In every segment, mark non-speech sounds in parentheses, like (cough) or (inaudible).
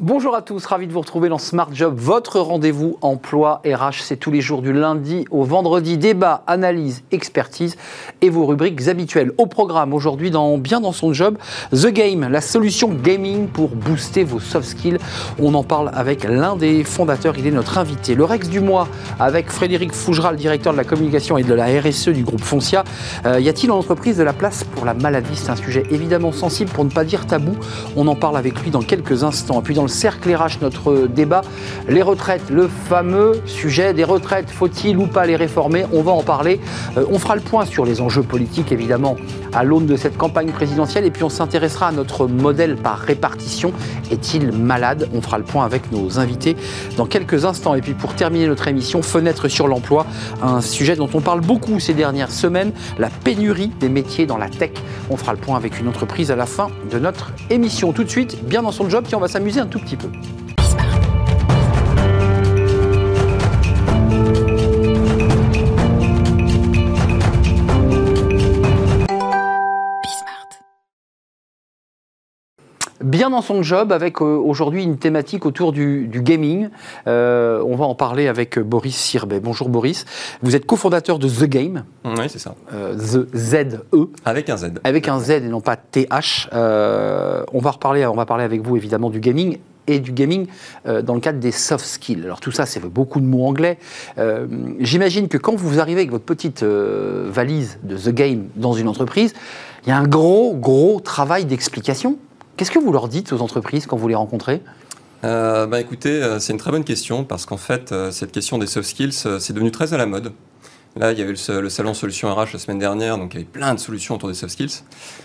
Bonjour à tous, ravi de vous retrouver dans Smart Job, votre rendez-vous emploi RH. C'est tous les jours du lundi au vendredi. Débat, analyse, expertise et vos rubriques habituelles. Au programme aujourd'hui, dans Bien dans son job, The Game, la solution gaming pour booster vos soft skills. On en parle avec l'un des fondateurs, il est notre invité. Le Rex du mois avec Frédéric Fougeral, directeur de la communication et de la RSE du groupe Foncia. Euh, y a-t-il en entreprise de la place pour la maladie? C'est un sujet évidemment sensible pour ne pas dire tabou. On en parle avec lui dans quelques instants. Et puis dans le cercle notre débat, les retraites, le fameux sujet des retraites, faut-il ou pas les réformer? On va en parler. Euh, on fera le point sur les enjeux politiques, évidemment, à l'aune de cette campagne présidentielle, et puis on s'intéressera à notre modèle par répartition. Est-il malade? On fera le point avec nos invités dans quelques instants. Et puis pour terminer notre émission, fenêtre sur l'emploi, un sujet dont on parle beaucoup ces dernières semaines, la pénurie des métiers dans la tech. On fera le point avec une entreprise à la fin de notre émission. Tout de suite, bien dans son job, puis on va s'amuser un tout petit peu. Bien dans son job avec euh, aujourd'hui une thématique autour du, gaming. Euh, on va en parler avec Boris Sirbet. Bonjour Boris. Vous êtes cofondateur de The Game. Oui, c'est ça. Euh, the Z-E. Avec un Z. Avec un Z et non pas TH. on, va reparler, on va parler avec vous évidemment du gaming et du gaming dans le cadre des soft skills. Alors tout ça, c'est beaucoup de mots anglais. J'imagine que quand vous arrivez avec votre petite valise de The Game dans une entreprise, il y a un gros, gros travail d'explication Qu'est-ce que vous leur dites aux entreprises quand vous les rencontrez? Euh, bah écoutez, euh, c'est une très bonne question parce qu'en fait, euh, cette question des soft skills, c'est devenu très à la mode. Là, il y avait le, salon Solutions RH la semaine dernière, donc il y avait plein de solutions autour des soft skills.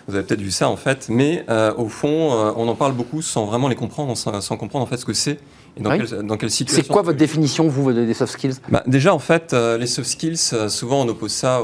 Vous avez peut-être vu ça en fait, mais au fond, on en parle beaucoup sans vraiment les comprendre, sans comprendre en fait ce que c'est dans, quelle, situation C'est quoi votre définition, vous, des soft skills? Bah, Déjà, en fait, euh, les soft skills, euh, souvent on oppose ça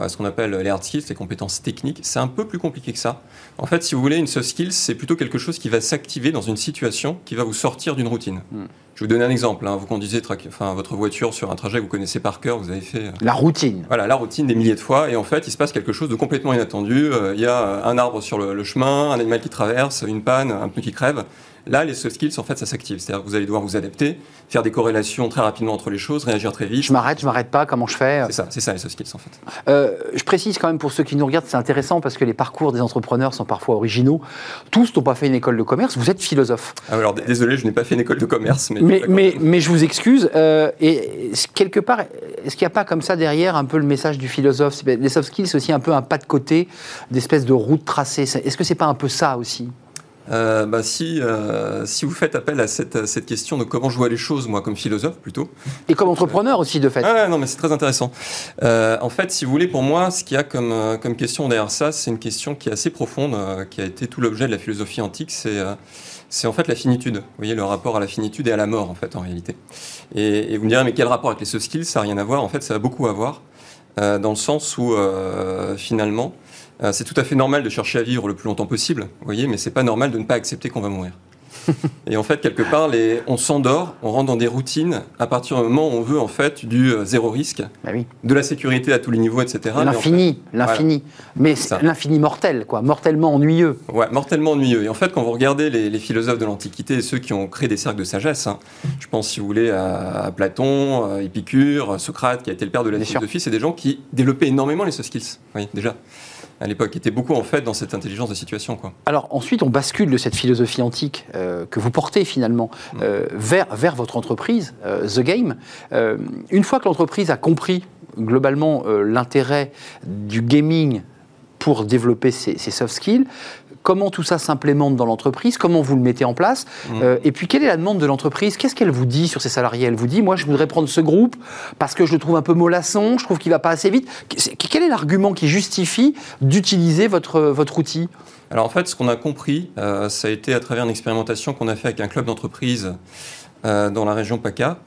à ce qu'on appelle les hard skills, les compétences techniques. C'est un peu plus compliqué que ça. En fait, si vous voulez, une soft skills, c'est plutôt quelque chose qui va s'activer dans une situation qui va vous sortir d'une routine. Hmm. Je vais vous donner un exemple. Hein. Vous conduisez enfin, votre voiture sur un trajet que vous connaissez par cœur, vous avez fait... Euh, la routine. Voilà, la routine des milliers de fois. Et en fait, il se passe quelque chose de complètement inattendu. Il y a un arbre sur le chemin, un animal qui traverse, une panne, un pneu qui crève. Là, les soft skills, en fait, ça s'active. C'est-à-dire que vous allez devoir vous adapter, faire des corrélations très rapidement entre les choses, réagir très vite. Je m'arrête, je m'arrête pas, comment je fais? C'est ça, c'est ça les soft skills, en fait. Euh, je précise quand même pour ceux qui nous regardent, c'est intéressant parce que les parcours des entrepreneurs sont parfois originaux. Tous n'ont pas fait une école de commerce, vous êtes philosophe. Ah, alors, désolé, je n'ai pas fait une école de commerce. Mais, mais, mais, je vous excuse. Euh, et quelque part, est-ce qu'il n'y a pas comme ça derrière un peu le message du philosophe? Les soft skills, c'est aussi un peu un pas de côté, d'espèce de route tracée. Est-ce que c'est pas un peu ça aussi? Euh, bah, si, euh, si vous faites appel à cette, cette, question de comment je vois les choses, moi, comme philosophe plutôt. Et comme entrepreneur aussi, de fait. Ah, non, mais c'est très intéressant. Euh, en fait, si vous voulez, pour moi, ce qu'il y a comme, euh, comme question derrière ça, c'est une question qui est assez profonde, qui a été tout l'objet de la philosophie antique. C'est c'est en fait la finitude. Vous voyez, le rapport à la finitude et à la mort, en fait, en réalité. Et, et vous me direz, mais quel rapport avec les soft skills? Ça n'a rien à voir. En fait, ça a beaucoup à voir, dans le sens où, finalement, euh, c'est tout à fait normal de chercher à vivre le plus longtemps possible, vous voyez, mais c'est pas normal de ne pas accepter qu'on va mourir. (laughs) et en fait, quelque part, on s'endort, on rentre dans des routines à partir du moment où on veut en fait du euh, zéro risque, bah oui. de la sécurité à tous les niveaux, etc. L'infini, l'infini. Mais l'infini mortel, quoi, mortellement ennuyeux. Ouais, mortellement ennuyeux. Et en fait, quand vous regardez les, philosophes de l'Antiquité et ceux qui ont créé des cercles de sagesse, hein, je pense, si vous voulez, à, Platon, à Épicure, Socrate, qui a été le père de la philosophie, c'est des gens qui développaient énormément les soft skills, oui, déjà à l'époque, qui était beaucoup en fait dans cette intelligence de situation. Quoi. Alors ensuite, on bascule de cette philosophie antique euh, que vous portez finalement mm. euh, vers, vers votre entreprise, euh, The Game. une fois que l'entreprise a compris globalement l'intérêt du gaming pour développer ses, ses, soft skills, comment tout ça s'implémente dans l'entreprise, comment vous le mettez en place, mmh. euh, et puis quelle est la demande de l'entreprise, qu'est-ce qu'elle vous dit sur ses salariés? Elle vous dit, moi je voudrais prendre ce groupe parce que je le trouve un peu mollasson, je trouve qu'il va pas assez vite. Quel est l'argument qui justifie d'utiliser votre, votre outil? Alors en fait, ce qu'on a compris, euh, ça a été à travers une expérimentation qu'on a fait avec un club d'entreprise euh, dans la région PACA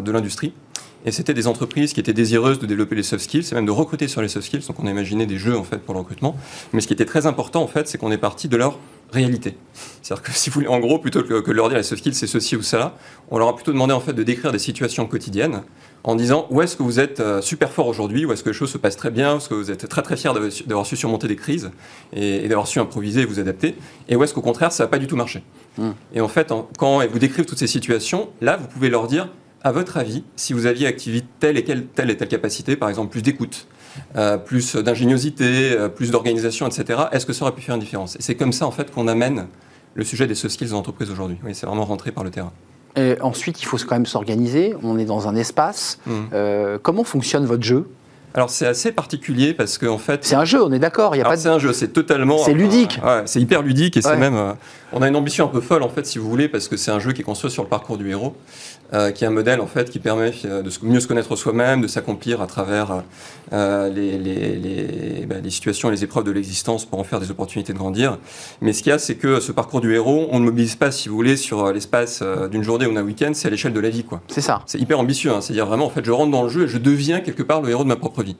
de l'industrie. Et c'était des entreprises qui étaient désireuses de développer les soft skills et même de recruter sur les soft skills. Donc on a imaginé des jeux en fait pour le recrutement. Mais ce qui était très important en fait, c'est qu'on est parti de leur réalité. C'est-à-dire que (laughs) si vous voulez, en gros, plutôt que, de leur dire les soft skills c'est ceci ou cela, on leur a plutôt demandé en fait de décrire des situations quotidiennes en disant où est-ce que vous êtes euh, super fort aujourd'hui, où est-ce que les choses se passent très bien, où est-ce que vous êtes très très fier d'avoir su surmonter des crises et, d'avoir su improviser et vous adapter, et où est-ce qu'au contraire ça n'a pas du tout marché. Hmm. Et en fait, quand ils vous décrivent toutes ces situations, là vous pouvez leur dire, à votre avis, si vous aviez activé telle et, telle et telle capacité, par exemple plus d'écoute, euh, plus d'ingéniosité, euh, plus d'organisation, etc., est-ce que ça aurait pu faire une différence? Et c'est comme ça en fait qu'on amène le sujet des soft skills dans l'entreprise aujourd'hui. Oui, c'est vraiment rentré par le terrain. Et ensuite, il faut quand même s'organiser. On est dans un espace. Mmh. Euh, comment fonctionne votre jeu? Alors c'est assez particulier parce qu'en en fait. C'est un jeu, on est d'accord. Il y a pas. C'est un jeu, c'est totalement. C'est ludique. ouais, c'est hyper ludique et c'est même. On a une ambition un peu folle en fait, si vous voulez, parce que c'est un jeu qui est construit sur le parcours du héros. Euh, qui est un modèle en fait qui permet euh, de mieux se connaître soi-même, de s'accomplir à travers euh, les, les, les, bah, les, situations et les épreuves de l'existence pour en faire des opportunités de grandir. Mais ce qu'il y a, c'est que ce parcours du héros, on ne mobilise pas, si vous voulez, sur l'espace d'une journée ou d'un week-end, c'est à l'échelle de la vie, quoi. C'est ça. C'est hyper ambitieux, hein. c'est-à-dire vraiment, en fait, je rentre dans le jeu et je deviens quelque part le héros de ma propre vie.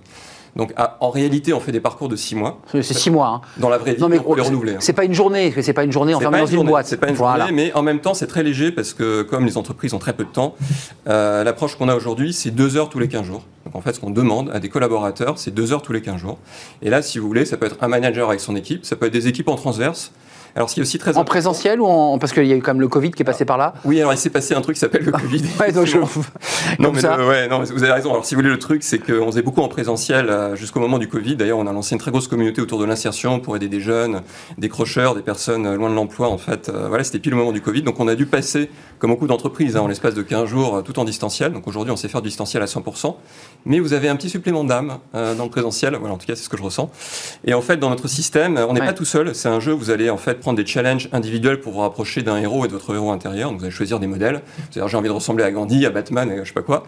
Donc en réalité, on fait des parcours de six mois. C'est six mois. Hein. Dans la vraie vie, non, mais, on peut les renouveler. Hein. C'est pas une journée, c'est pas une journée enfermée dans une, boîte. C'est pas une journée, mais en même temps, c'est très léger parce que comme les entreprises ont très peu de temps, euh, l'approche qu'on a aujourd'hui, c'est deux heures tous les 15 jours. Donc en fait, ce qu'on demande à des collaborateurs, c'est deux heures tous les 15 jours. Et là, si vous voulez, ça peut être un manager avec son équipe, ça peut être des équipes en transverse. Alors, ce qui est aussi très en présentiel ou en parce qu'il y a eu quand même le Covid qui est passé par là. Oui, alors il s'est passé un truc qui s'appelle le Covid. (laughs) ouais, donc je... non, mais ouais, non, vous avez raison. Alors, si vous voulez, le truc, c'est qu'on faisait beaucoup en présentiel euh, jusqu'au moment du Covid. D'ailleurs, on a lancé une très grosse communauté autour de l'insertion pour aider des jeunes, des crocheurs, des personnes euh, loin de l'emploi. En fait, euh, voilà, c'était pile le moment du Covid. Donc, on a dû passer, comme beaucoup d'entreprises, hein, en l'espace de 15 jours, tout en distanciel. Donc, aujourd'hui, on sait faire du distanciel à 100%. Mais vous avez un petit supplément d'âme dans le présentiel. Voilà, en tout cas, c'est ce que je ressens. Et en fait, dans notre système, on n'est pas tout seul. C'est un jeu. Vous allez en fait prendre des challenges individuel pour vous rapprocher d'un héros et de votre héros intérieur. Donc vous allez choisir des modèles. C'est-à-dire j'ai envie de ressembler à Gandhi, à Batman, et je sais pas quoi.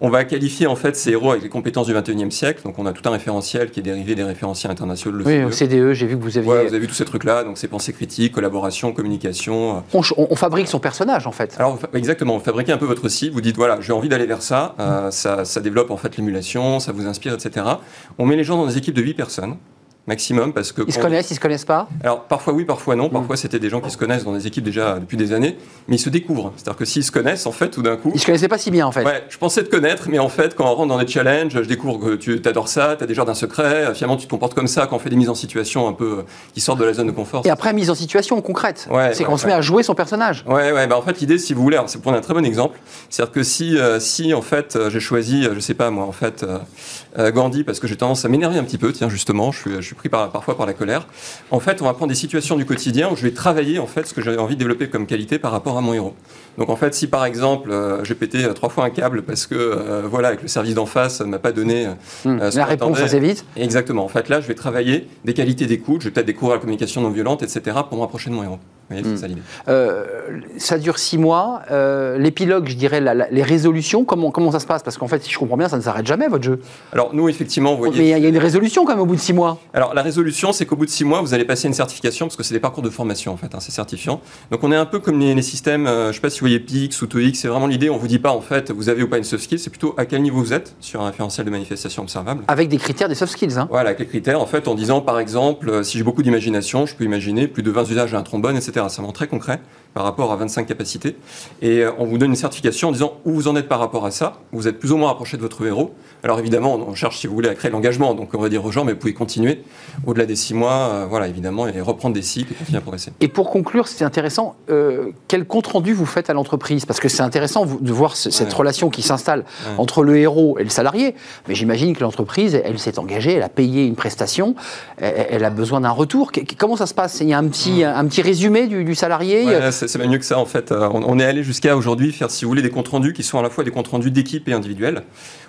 On va qualifier en fait ces héros avec les compétences du 21e siècle. Donc on a tout un référentiel qui est dérivé des référentiels internationaux. Le oui, au CDE, j'ai vu que vous aviez. Ouais, vous avez vu tous ces trucs-là. Donc c'est pensée critique, collaboration, communication. On, on, fabrique son personnage en fait. Alors exactement, vous fabriquez un peu votre cible. Vous dites voilà, j'ai envie d'aller vers ça. Euh, ça. Ça développe en fait l'émulation, ça vous inspire, etc. On met les gens dans des équipes de 8 personnes maximum parce que ils se connaissent, ils se connaissent pas. Alors parfois oui, parfois non. Parfois mm. c'était des gens qui se connaissent dans des équipes déjà depuis des années, mais ils se découvrent. C'est-à-dire que s'ils se connaissent, en fait, tout d'un coup, ils se connaissaient pas si bien en fait. Ouais, je pensais te connaître, mais en fait, quand on rentre dans des challenges, je découvre que tu adores ça, tu as des jardins secrets. Finalement, tu te comportes comme ça quand on fait des mises en situation un peu euh, qui sortent de la zone de confort. Et après mise en situation concrète, ouais, c'est qu'on se met à jouer son personnage. Ouais, ouais. Bah en fait, l'idée, si vous voulez, c'est pour prendre un très bon exemple, c'est-à-dire que si, euh, si en fait, euh, j'ai choisi, je sais pas moi, en fait, Gandhi parce que j'ai tendance à m'énerver un petit peu, tiens justement, je suis, je suis pris par, parfois par la colère. En fait, on va prendre des situations du quotidien où je vais travailler en fait ce que j'avais envie de développer comme qualité par rapport à mon héros. Donc en fait, si par exemple euh, j'ai pété euh, trois fois un câble parce que euh, voilà avec le service d'en face ça ne m'a pas donné hmm. la réponse assez vite. Exactement. En fait, là, je vais travailler des qualités d'écoute, je vais peut-être découvrir la communication non violente, etc. pour m'approcher de mon héros. Hmm. ça Euh, ça dure six mois. Euh, l'épilogue, je dirais, les résolutions, comment, comment ça se passe? Parce qu'en fait, si je comprends bien, ça ne s'arrête jamais, votre jeu. Alors, nous, effectivement, vous voyez. Mais il y a une résolution quand même au bout de six mois. Alors, la résolution, c'est qu'au bout de six mois, vous allez passer une certification, parce que c'est des parcours de formation, en fait, hein, c'est certifiant. Donc, on est un peu comme les, systèmes, euh, je ne sais pas si vous voyez PIX ou TOEIC, c'est vraiment l'idée, on ne vous dit pas, en fait, vous avez ou pas une soft skill, c'est plutôt à quel niveau vous êtes sur un référentiel de manifestation observable. Avec des critères des soft skills. Hein. Voilà, avec les critères, en fait, en disant, par exemple, euh, si j'ai beaucoup d'imagination, je peux imaginer plus de 20 usages d'un trombone, etc. C'est vraiment très concret par rapport à 25 capacités. Et euh, on vous donne une certification en disant où vous en êtes par rapport à ça. Vous êtes plus ou moins rapproché de votre héros. Alors évidemment, on cherche, si vous voulez, à créer l'engagement. Donc on va dire aux gens, mais vous pouvez continuer au-delà des six mois, euh, voilà, évidemment, et reprendre des cycles et continuer à progresser. Et pour conclure, c'est intéressant, euh, quel compte-rendu vous faites à l'entreprise? Parce que c'est intéressant de voir cette relation qui s'installe entre le héros et le salarié. Mais j'imagine que l'entreprise, elle, s'est engagée, elle a payé une prestation, elle, a besoin d'un retour. comment ça se passe? Il y a un petit, un petit résumé du, salarié? C'est même mieux que ça en fait. Euh, on, est allé jusqu'à aujourd'hui faire, si vous voulez, des comptes rendus qui sont à la fois des comptes rendus d'équipe et individuels.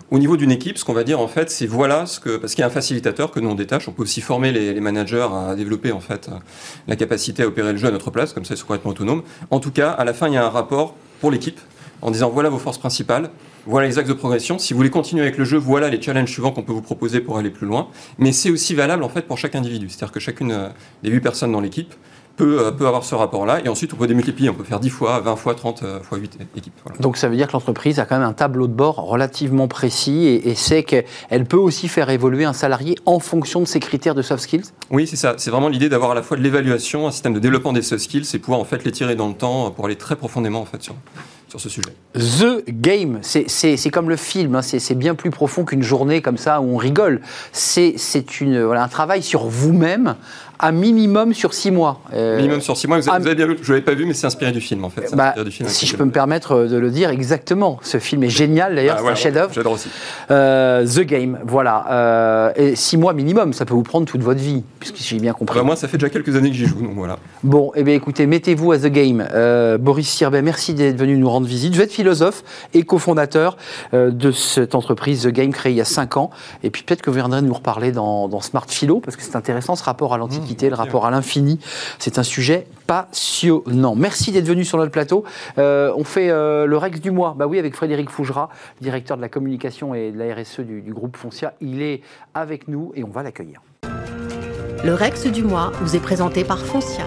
Au niveau d'une équipe, ce qu'on va dire en fait, c'est voilà ce que parce qu'il y a un facilitateur que nous on détache. On peut aussi former les, managers à développer en fait la capacité à opérer le jeu à notre place, comme ça ils sont complètement autonomes. En tout cas, à la fin, il y a un rapport pour l'équipe en disant voilà vos forces principales, voilà les axes de progression. Si vous voulez continuer avec le jeu, voilà les challenges suivants qu'on peut vous proposer pour aller plus loin. Mais c'est aussi valable en fait pour chaque individu. C'est-à-dire que chacune euh, des huit personnes dans l'équipe euh, peut, avoir ce rapport-là. Et ensuite, on peut démultiplier. On peut faire 10 fois, 20 fois, 30 euh, fois 8 équipes. Donc ça veut dire que l'entreprise a quand même un tableau de bord relativement précis et, sait qu'elle peut aussi faire évoluer un salarié en fonction de ses critères de soft skills? Oui, c'est ça. C'est vraiment l'idée d'avoir à la fois de l'évaluation, un système de développement des soft skills et pouvoir en fait les tirer dans le temps pour aller très profondément en fait sur, sur ce sujet. The Game, c'est comme le film, hein, c'est bien plus profond qu'une journée comme ça où on rigole. C'est voilà, un travail sur vous-même, à minimum sur six mois. Euh, minimum sur six mois, vous avez, bien vu, je ne l'avais pas vu, mais c'est inspiré du film en fait. Bah, du film, si je peux me permettre de le dire, exactement. Ce film est génial d'ailleurs, ah, c'est un chef-d'œuvre. J'adore aussi. Euh, The Game, voilà. Euh, et six mois minimum, ça peut vous prendre toute votre vie, puisque j'ai bien compris. Bah, moi, ça fait déjà quelques années que j'y joue, donc voilà. Bon, eh bien écoutez, mettez-vous à The Game. Boris Sirbet, merci d'être venu nous rendre visite. Vous êtes philosophe et cofondateur de cette entreprise The Game créée il y a cinq ans. Et puis peut-être que vous viendrez nous reparler dans, dans Smart Philo, parce que c'est intéressant ce rapport à l'Antiquité le rapport à l'infini. C'est un sujet passionnant. Merci d'être venu sur notre plateau. Euh, on fait euh, le Rex du mois. Bah oui, avec Frédéric Fougera, directeur de la communication et de la RSE du, du groupe Foncia. Il est avec nous et on va l'accueillir. Le Rex du mois vous est présenté par Foncia.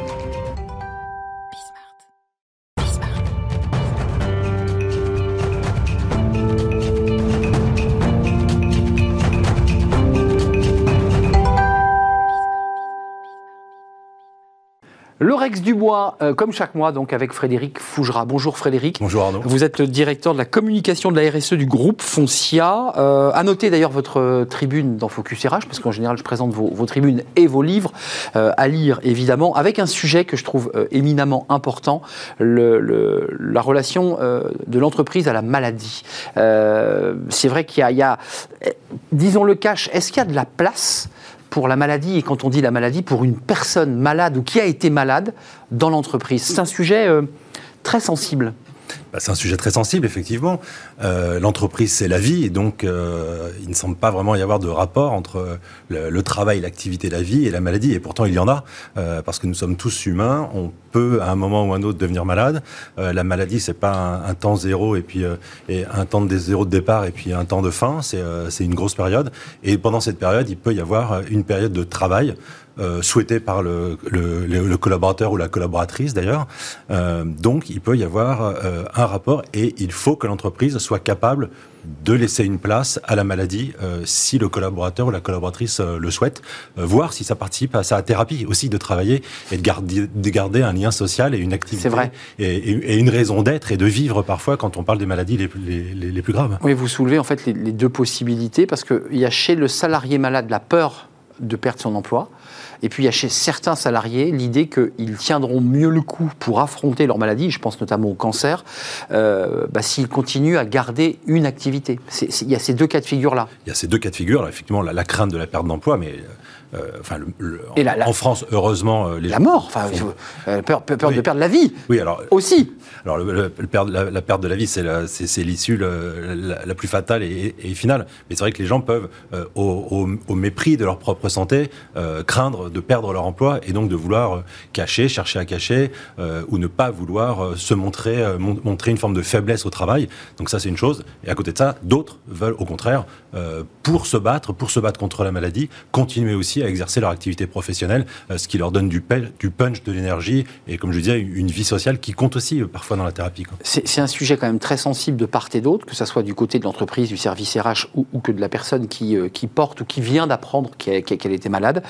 Le Rex Dubois, euh, comme chaque mois, donc avec Frédéric Fougera. Bonjour Frédéric. Bonjour Arnaud. Vous êtes le directeur de la communication de la RSE du groupe Foncia. Euh, à noter d'ailleurs votre tribune dans Focus RH, parce qu'en général je présente vos, tribunes et vos livres euh, à lire évidemment, avec un sujet que je trouve éminemment important, la relation de l'entreprise à la maladie. C'est vrai qu'il y, y a, disons le cash, est-ce qu'il y a de la place pour la maladie, et quand on dit la maladie, pour une personne malade ou qui a été malade dans l'entreprise. C'est un sujet euh, très sensible. Bah, c'est un sujet très sensible, effectivement. Euh, l'entreprise, c'est la vie, et donc euh, il ne semble pas vraiment y avoir de rapport entre le, travail, l'activité, la vie et la maladie. Et pourtant, il y en a, euh, parce que nous sommes tous humains. On peut, à un moment ou à un autre, devenir malade. la maladie, c'est pas un, temps zéro et puis et un temps de zéro de départ et puis un temps de fin. C'est une grosse période. Et pendant cette période, il peut y avoir une période de travail. Euh, souhaité par le, le, le, collaborateur ou la collaboratrice d'ailleurs. Euh, donc il peut y avoir euh, un rapport et il faut que l'entreprise soit capable de laisser une place à la maladie euh, si le collaborateur ou la collaboratrice euh, le souhaite, voir si ça participe à sa thérapie aussi de travailler et de garder, de garder un lien social et une activité vrai. Et, et, une raison d'être et de vivre parfois quand on parle des maladies les, les, les, plus graves. Oui, vous soulevez en fait les, les deux possibilités parce qu'il y a chez le salarié malade la peur de perdre son emploi et puis il y a chez certains salariés l'idée qu'ils tiendront mieux le coup pour affronter leur maladie, je pense notamment au cancer, euh, bah, s'ils continuent à garder une activité. Il y a ces deux cas de figure-là. Il y a ces deux cas de figure, effectivement, la, la crainte de la perte d'emploi, mais euh, en, France, heureusement, euh, les la mort, enfin, euh, peur, de perdre la vie. Oui, alors aussi. Alors, le, la, perte de la vie, c'est l'issue la, plus fatale et, finale. Mais c'est vrai que les gens peuvent, au, mépris de leur propre santé, craindre de perdre leur emploi et donc de vouloir cacher, chercher à cacher ou ne pas vouloir se montrer, montrer une forme de faiblesse au travail. Donc ça, c'est une chose. Et à côté de ça, d'autres veulent, au contraire, pour se battre, pour se battre contre la maladie, continuer aussi à exercer leur activité professionnelle, euh, ce qui leur donne du, du punch, de l'énergie et, comme je disais, une vie sociale qui compte aussi euh, parfois dans la thérapie. C'est un sujet quand même très sensible de part et d'autre, que ce soit du côté de l'entreprise, du service RH ou, que de la personne qui, euh, qui porte ou qui vient d'apprendre qu'elle était malade.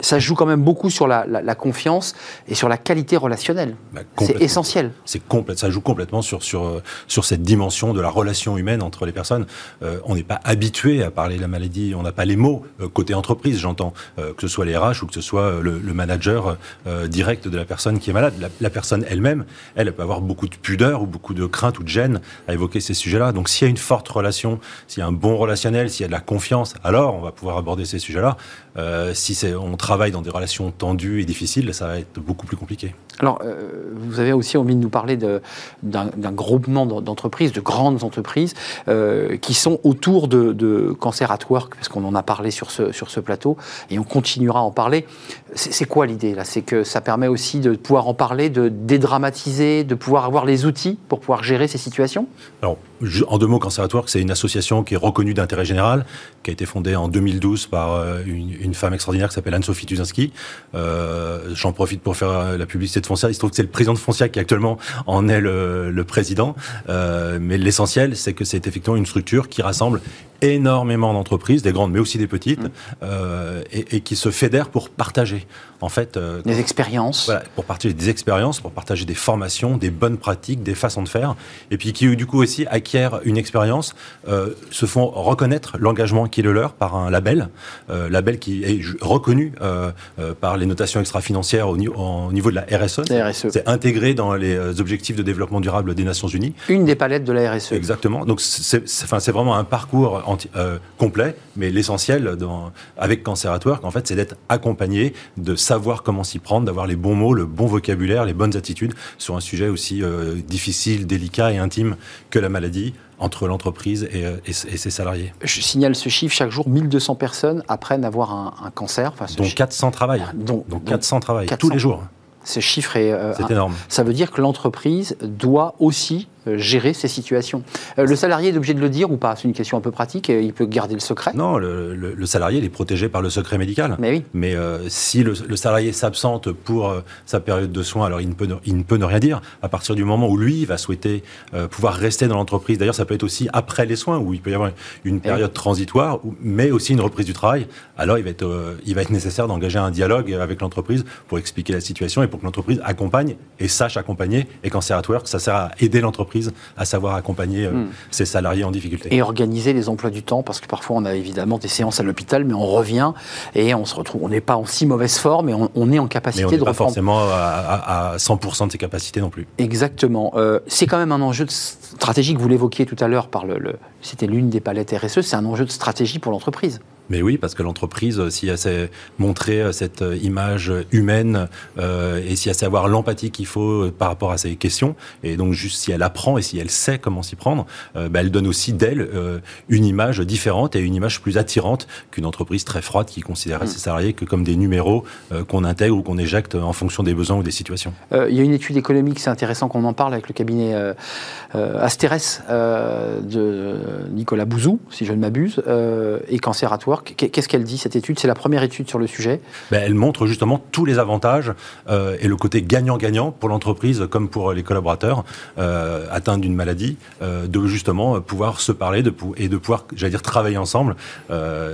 ça joue quand même beaucoup sur la, confiance et sur la qualité relationnelle. Bah, c'est essentiel. C'est complète, ça joue complètement sur, sur, sur cette dimension de la relation humaine entre les personnes. on n'est pas habitué à parler de la maladie, on n'a pas les mots côté entreprise, j'entends. Euh, que ce soit les RH ou que ce soit euh, le, manager euh, direct de la personne qui est malade. La, personne elle-même, elle, elle, peut avoir beaucoup de pudeur ou beaucoup de crainte ou de gêne à évoquer ces sujets-là. Donc s'il y a une forte relation, s'il y a un bon relationnel, s'il y a de la confiance, alors on va pouvoir aborder ces sujets-là. Si on travaille dans des relations tendues et difficiles, ça va être beaucoup plus compliqué. Alors, vous avez aussi envie de nous parler d'un groupement d'entreprises, de grandes entreprises, qui sont autour de, de, Cancer at Work, parce qu'on en a parlé sur ce, sur ce plateau, et on continuera à en parler. C'est quoi l'idée là? C'est que ça permet aussi de pouvoir en parler, de dédramatiser, de pouvoir avoir les outils pour pouvoir gérer ces situations? Alors, en deux mots, Cancer c'est une association qui est reconnue d'intérêt général, qui a été fondée en 2012 par euh, une, femme extraordinaire qui s'appelle Anne-Sophie Tuzinski. Euh, J'en profite pour faire euh, la publicité de Foncia. Il se trouve que c'est le président de Foncia qui actuellement en est le, président. Mais l'essentiel, c'est que c'est effectivement une structure qui rassemble énormément d'entreprises, des grandes mais aussi des petites, mmh. euh, et, et, qui se fédèrent pour partager. En fait, euh, des expériences. Voilà, pour partager des expériences, pour partager des formations, des bonnes pratiques, des façons de faire, et puis qui du coup aussi acquièrent une expérience, euh, se font reconnaître l'engagement qui est le leur par un label, euh, label qui est reconnu euh, euh, par les notations extra-financières au, au, niveau de la RSE. RSE. C'est intégré dans les objectifs de développement durable des Nations Unies. Une des palettes de la RSE. Exactement. Donc c'est vraiment un parcours euh, complet, mais l'essentiel avec Cancer at Work, en fait, c'est d'être accompagné, de savoir comment s'y prendre, d'avoir les bons mots, le bon vocabulaire, les bonnes attitudes sur un sujet aussi euh, difficile, délicat et intime que la maladie entre l'entreprise et, euh, et, et, ses salariés. Je signale ce chiffre, chaque jour, 1200 personnes apprennent à avoir un, un cancer. Enfin, dont 400 travaillent. Dont, donc 400 travaillent, tous les jours. Ce chiffre est, euh, c'est énorme. Ça veut dire que l'entreprise doit aussi gérer ces situations. Euh, le salarié est obligé de le dire ou pas? C'est une question un peu pratique. Il peut garder le secret? Non, le, le, le, salarié il est protégé par le secret médical. Mais oui. Mais euh, si le, le salarié s'absente pour euh, sa période de soins, alors il ne, peut ne, il ne peut ne rien dire. À partir du moment où lui va souhaiter euh, pouvoir rester dans l'entreprise, d'ailleurs ça peut être aussi après les soins où il peut y avoir une période oui. transitoire, mais aussi une reprise du travail. Alors il va être, euh, il va être nécessaire d'engager un dialogue avec l'entreprise pour expliquer la situation et pour que l'entreprise accompagne et sache accompagner. Et quand c'est at work, ça sert à aider l'entreprise à savoir accompagner euh, mmh. ses salariés en difficulté. Et organiser les emplois du temps, parce que parfois on a évidemment des séances à l'hôpital, mais on revient et on se retrouve, on n'est pas en si mauvaise forme, et on, on est en capacité mais on de pas reprendre. forcément à, à, 100% de ses capacités non plus. Exactement. Euh, c'est quand même un enjeu de stratégique, vous l'évoquiez tout à l'heure par le, le c'était l'une des palettes RSE, c'est un enjeu de stratégie pour l'entreprise. Mais oui, parce que l'entreprise, si elle sait montrer cette image humaine euh, et si elle sait avoir l'empathie qu'il faut par rapport à ces questions, et donc juste si elle apprend et si elle sait comment s'y prendre, euh, bah, elle donne aussi d'elle euh, une image différente et une image plus attirante qu'une entreprise très froide qui considérait mmh. ses salariés que comme des numéros euh, qu'on intègre ou qu'on éjecte en fonction des besoins ou des situations. Euh, il y a une étude économique, c'est intéressant qu'on en parle avec le cabinet euh, Asteres de Nicolas Bouzou, si je ne m'abuse, et Cancer Qu'est-ce qu'elle dit cette étude? C'est la première étude sur le sujet. Ben, elle montre justement tous les avantages euh, et le côté gagnant-gagnant pour l'entreprise comme pour les collaborateurs euh, atteints d'une maladie, euh, de justement pouvoir se parler et de pouvoir, j'allais dire, travailler ensemble,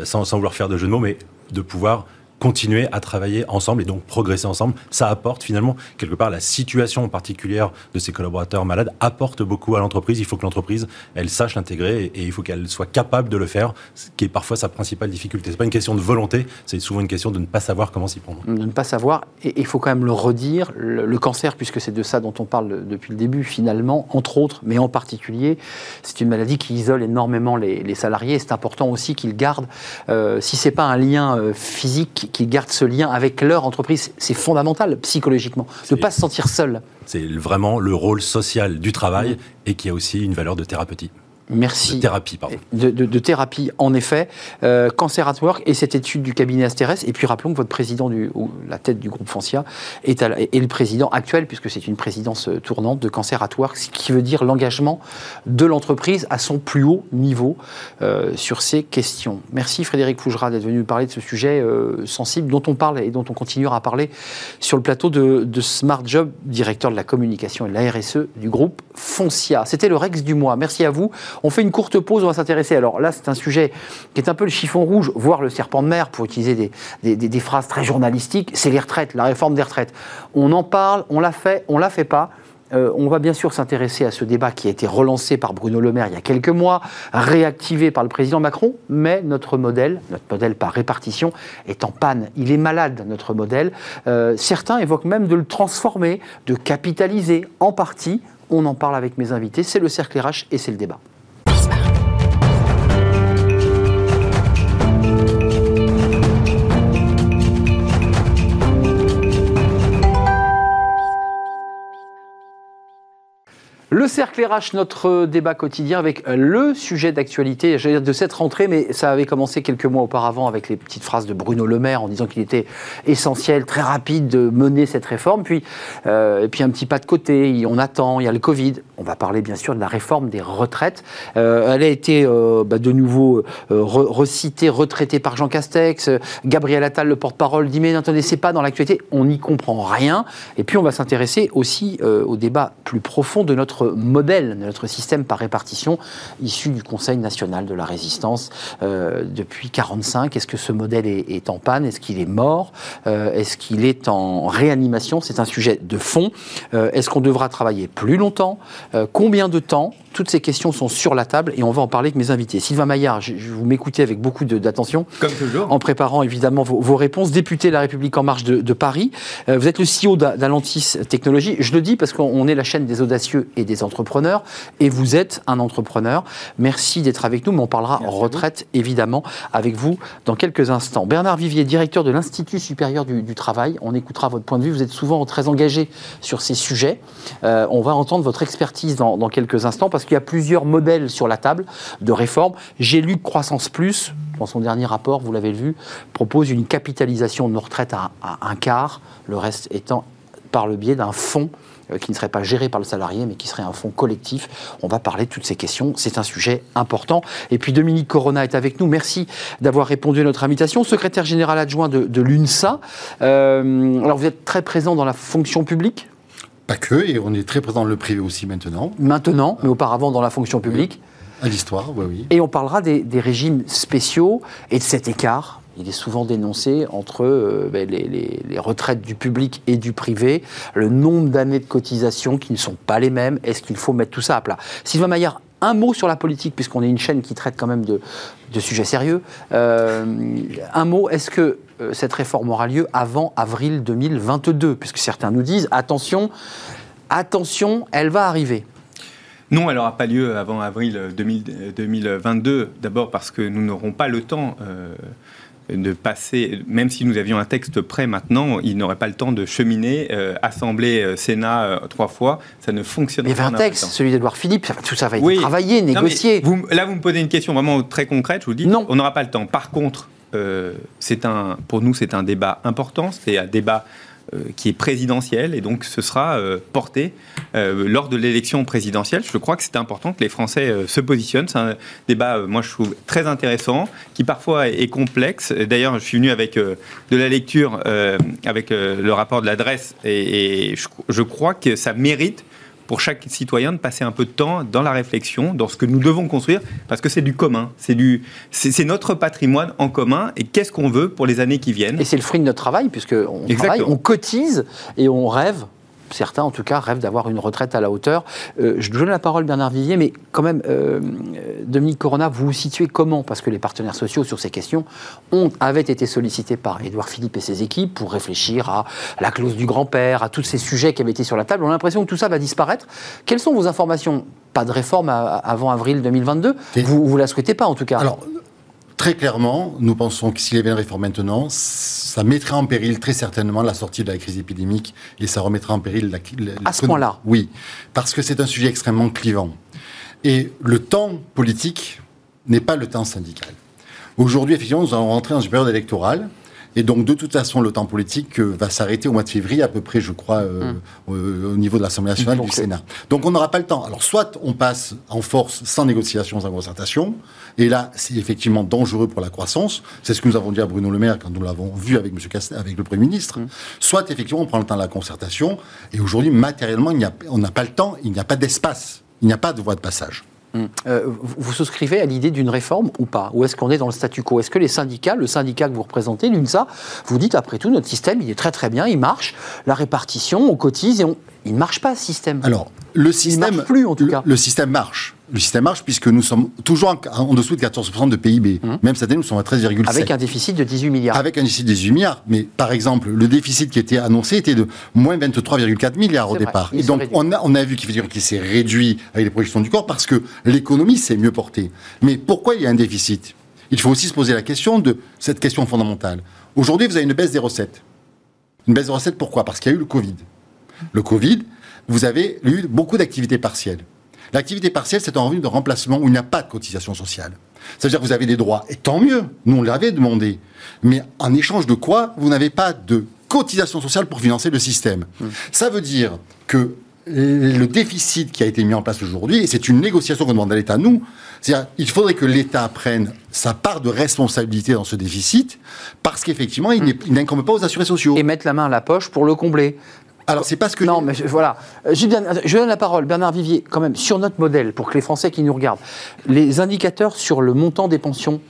sans, sans vouloir faire de jeu de mots, mais de pouvoir continuer à travailler ensemble et donc progresser ensemble. Ça apporte finalement, quelque part, la situation particulière de ces collaborateurs malades apporte beaucoup à l'entreprise. Il faut que l'entreprise, elle sache l'intégrer et, il faut qu'elle soit capable de le faire, ce qui est parfois sa principale difficulté. C'est pas une question de volonté, c'est souvent une question de ne pas savoir comment s'y prendre. De ne pas savoir, et il faut quand même le redire, le, cancer, puisque c'est de ça dont on parle depuis le début, finalement, entre autres, mais en particulier, c'est une maladie qui isole énormément les, les salariés. C'est important aussi qu'ils gardent, euh, si c'est pas un lien euh, physique, qu'ils gardent ce lien avec leur entreprise. C'est fondamental psychologiquement, de ne pas se sentir seul. C'est vraiment le rôle social du travail mmh. et qui a aussi une valeur de thérapeutique. Merci. De thérapie, pardon. De, de, de thérapie, en effet. Euh, Cancer at Work et cette étude du cabinet Asteres. Et puis rappelons que votre président, du, ou la tête du groupe Foncia, est, à, est le président actuel, puisque c'est une présidence tournante de Cancer at Work, ce qui veut dire l'engagement de l'entreprise à son plus haut niveau euh, sur ces questions. Merci Frédéric Fougera d'être venu nous parler de ce sujet euh, sensible dont on parle et dont on continuera à parler sur le plateau de, de Smart Job, directeur de la communication et de la RSE du groupe Foncia. C'était le Rex du mois. Merci à vous. On fait une courte pause, on va s'intéresser. Alors là, c'est un sujet qui est un peu le chiffon rouge, voire le serpent de mer, pour utiliser des, phrases très journalistiques. C'est les retraites, la réforme des retraites. On en parle, on l'a fait, on l'a fait pas. Euh, on va bien sûr s'intéresser à ce débat qui a été relancé par Bruno Le Maire il y a quelques mois, réactivé par le président Macron, mais notre modèle, notre modèle par répartition, est en panne. Il est malade, notre modèle. Euh, certains évoquent même de le transformer, de capitaliser en partie. On en parle avec mes invités. C'est le cercle RH et c'est le débat. Le cercle RH, notre débat quotidien avec le sujet d'actualité, dire de cette rentrée, mais ça avait commencé quelques mois auparavant avec les petites phrases de Bruno Le Maire en disant qu'il était essentiel, très rapide de mener cette réforme. Puis, euh, et puis un petit pas de côté, on attend, il y a le Covid. On va parler bien sûr de la réforme des retraites. Euh, elle a été euh, bah, de nouveau recitée, retraitée par Jean Castex. Gabriel Attal, le porte-parole, dit mais n'entendez, c'est pas dans l'actualité, on n'y comprend rien. Et puis on va s'intéresser aussi au débat plus profond de notre modèle, de notre système par répartition, issu du Conseil national de la résistance euh, depuis 1945. Est-ce que ce modèle est, en panne? Est-ce qu'il est mort? Euh, Est-ce qu'il est en réanimation? C'est un sujet de fond. Euh, est-ce qu'on devra travailler plus longtemps? Combien de temps toutes ces questions sont sur la table et on va en parler avec mes invités. Sylvain Maillard, je, vous m'écoutais avec beaucoup d'attention. Comme toujours. En préparant évidemment vos, réponses. Député de La République En Marche de, Paris. Euh, vous êtes le CEO d'Alantis Technologies. Je le dis parce qu'on est la chaîne des audacieux et des entrepreneurs et vous êtes un entrepreneur. Merci d'être avec nous, mais on parlera retraite évidemment avec vous dans quelques instants. Bernard Vivier, directeur de l'Institut supérieur du, travail. On écoutera votre point de vue. Vous êtes souvent très engagé sur ces sujets. Euh, on va entendre votre expertise dans, dans quelques instants parce qu'il y a plusieurs modèles sur la table de réforme. J'ai lu Croissance Plus, dans son dernier rapport, vous l'avez vu, propose une capitalisation de nos retraites à, un quart, le reste étant par le biais d'un fonds euh, qui ne serait pas géré par le salarié, mais qui serait un fonds collectif. On va parler de toutes ces questions. C'est un sujet important. Et puis Dominique Corona est avec nous. Merci d'avoir répondu à notre invitation. Secrétaire général adjoint de, l'UNSA. Euh, alors vous êtes très présent dans la fonction publique? Pas que, et on est très présent dans le privé aussi maintenant. Maintenant, mais auparavant dans la fonction publique. À l'histoire, oui, oui. Et on parlera des, régimes spéciaux et de cet écart. Il est souvent dénoncé entre euh, ben, les, retraites du public et du privé, le nombre d'années de cotisation qui ne sont pas les mêmes. Est-ce qu'il faut mettre tout ça à plat? Sylvain Maillard, un mot sur la politique, puisqu'on est une chaîne qui traite quand même de, sujets sérieux. Euh, un mot, est-ce que euh, cette réforme aura lieu avant avril 2022 Puisque certains nous disent, attention, attention, elle va arriver. Non, elle n'aura pas lieu avant avril 2022. D'abord parce que nous n'aurons pas le temps. Euh, de passer, même si nous avions un texte prêt maintenant, il n'aurait pas le temps de cheminer, euh, Assemblée, Sénat trois fois, ça ne fonctionne pas. Il y avait un texte, celui d'Edouard Philippe, tout ça va être travaillé, négocié. là, vous me posez une question vraiment très concrète, je vous dis, non. on n'aura pas le temps. Par contre, euh, un, pour nous, c'est un débat important, c'est un débat euh, qui est présidentiel et donc ce sera euh, porté lors de l'élection présidentielle. Je crois que c'est important que les Français se positionnent. C'est un débat, moi je trouve très intéressant, qui parfois est, complexe. D'ailleurs, je suis venu avec de la lecture, avec le rapport de l'adresse et, je, crois que ça mérite pour chaque citoyen de passer un peu de temps dans la réflexion, dans ce que nous devons construire, parce que c'est du commun, c'est du, c'est notre patrimoine en commun, et qu'est-ce qu'on veut pour les années qui viennent? Et c'est le fruit de notre travail, puisque on travaille, on cotise et on rêve certains en tout cas rêvent d'avoir une retraite à la hauteur. Euh, je donne la parole Bernard Vivier, mais quand même, euh, Dominique Corona, vous vous situez comment? Parce que les partenaires sociaux sur ces questions ont, avaient été sollicités par Édouard Philippe et ses équipes pour réfléchir à la clause du grand-père, à tous ces sujets qui avaient été sur la table. On a l'impression que tout ça va disparaître. Quelles sont vos informations? Pas de réforme avant avril 2022 Vous ne la souhaitez pas en tout cas? Alors, Très clairement, nous pensons que s'il y avait une réforme maintenant, ça mettrait en péril très certainement la sortie de la crise épidémique et ça remettrait en péril la, À ce point-là Oui, parce que c'est un sujet extrêmement clivant. Et le temps politique n'est pas le temps syndical. Aujourd'hui, effectivement, nous allons rentrer dans une période électorale et donc, de toute façon, le temps politique euh, va s'arrêter au mois de février, à peu près, je crois, euh, hum. au niveau de l'Assemblée nationale et du Sénat. Donc, on n'aura pas le temps. Alors, soit on passe en force, sans négociation, sans concertation, et là, c'est effectivement dangereux pour la croissance. C'est ce que nous avons dit à Bruno Le Maire quand nous l'avons vu avec, M. avec le Premier ministre. Hum. Soit, effectivement, on prend le temps de la concertation, et aujourd'hui, matériellement, il a, on n'a pas le temps, il n'y a pas d'espace, il n'y a pas de voie de passage. Euh, vous souscrivez à l'idée d'une réforme ou pas? Ou est-ce qu'on est dans le statu quo? Est-ce que les syndicats, le syndicat que vous représentez, l'UNSA, vous dites après tout, notre système, il est très très bien, il marche, la répartition, on cotise et on... il ne marche pas ce système Alors, le système... Il marche plus en tout cas. Le système marche le système marche puisque nous sommes toujours en, dessous de 14% de PIB. Mmh. Même cette année, nous sommes à 13,7. Avec un déficit de 18 milliards. Avec un déficit de 18 milliards. Mais par exemple, le déficit qui était annoncé était de moins 23,4 milliards au départ. Et donc, on a, on a vu qu'il s'est réduit avec les projections du corps parce que l'économie s'est mieux portée. Mais pourquoi il y a un déficit? Il faut aussi se poser la question de cette question fondamentale. Aujourd'hui, vous avez une baisse des recettes. Une baisse des recettes, pourquoi? Parce qu'il y a eu le Covid. Le Covid, vous avez eu beaucoup d'activités partielles. L'activité partielle, c'est un revenu de remplacement où il n'y a pas de cotisation sociale. C'est-à-dire que vous avez des droits, et tant mieux, nous on l'avait demandé. Mais en échange de quoi, vous n'avez pas de cotisation sociale pour financer le système. Mmh. Ça veut dire que le déficit qui a été mis en place aujourd'hui, et c'est une négociation qu'on demande à l'État, nous, c'est-à-dire il faudrait que l'État prenne sa part de responsabilité dans ce déficit, parce qu'effectivement, il mmh. n'incombe pas aux assurés sociaux. Et mettre la main à la poche pour le combler. Alors, c'est pas ce que. Non, mais voilà. Euh, je, je donne la parole, Bernard Vivier, quand même, sur notre modèle, pour que les Français qui nous regardent, les indicateurs sur le montant des pensions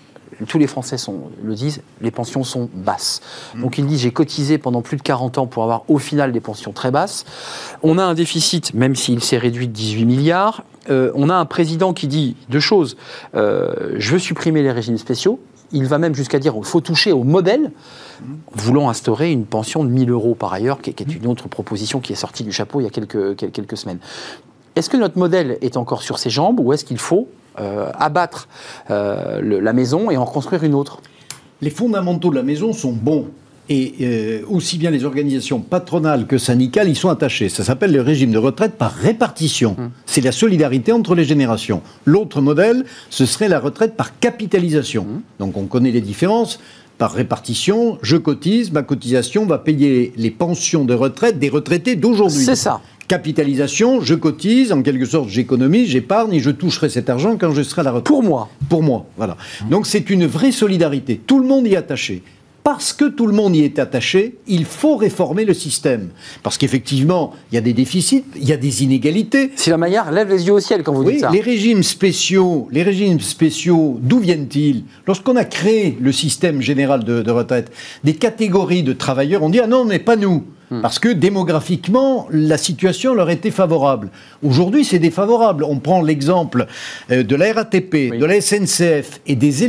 tous les Français sont, le disent, les pensions sont basses. Mmh. Donc ils disent j'ai cotisé pendant plus de 40 ans pour avoir au final des pensions très basses. On a un déficit, même s'il s'est réduit de 18 milliards. Euh, on a un président qui dit deux choses. Euh, je veux supprimer les régimes spéciaux. Il va même jusqu'à dire qu'il faut toucher au modèle voulant instaurer une pension de 1000 euros par ailleurs, qui est, une autre proposition qui est sortie du chapeau il y a quelques, quelques semaines. Est-ce que notre modèle est encore sur ses jambes ou est-ce qu'il faut euh, abattre euh, la maison et en construire une autre? Les fondamentaux de la maison sont bons. Et euh, aussi bien les organisations patronales que syndicales y sont attachées. Ça s'appelle le régime de retraite par répartition. Hum. C'est la solidarité entre les générations. L'autre modèle, ce serait la retraite par capitalisation. Hum. Donc on connaît les différences par répartition, je cotise, ma cotisation va payer les pensions de retraite des retraités d'aujourd'hui. C'est ça. Capitalisation, je cotise, en quelque sorte j'économise, j'épargne et je toucherai cet argent quand je serai à la retraite. Pour moi. Pour moi, voilà. Donc c'est une vraie solidarité. Tout le monde y est attaché parce que tout le monde y est attaché, il faut réformer le système. Parce qu'effectivement, il y a des déficits, il y a des inégalités. la Maillard lève les yeux au ciel quand vous dites ça. Les régimes spéciaux, les régimes spéciaux, d'où viennent-ils? Lorsqu'on a créé le système général de, de retraite, des catégories de travailleurs ont dit ah non mais pas nous. Hmm. Parce que démographiquement, la situation leur était favorable. Aujourd'hui, c'est défavorable. On prend l'exemple euh, de la RATP, de la SNCF et des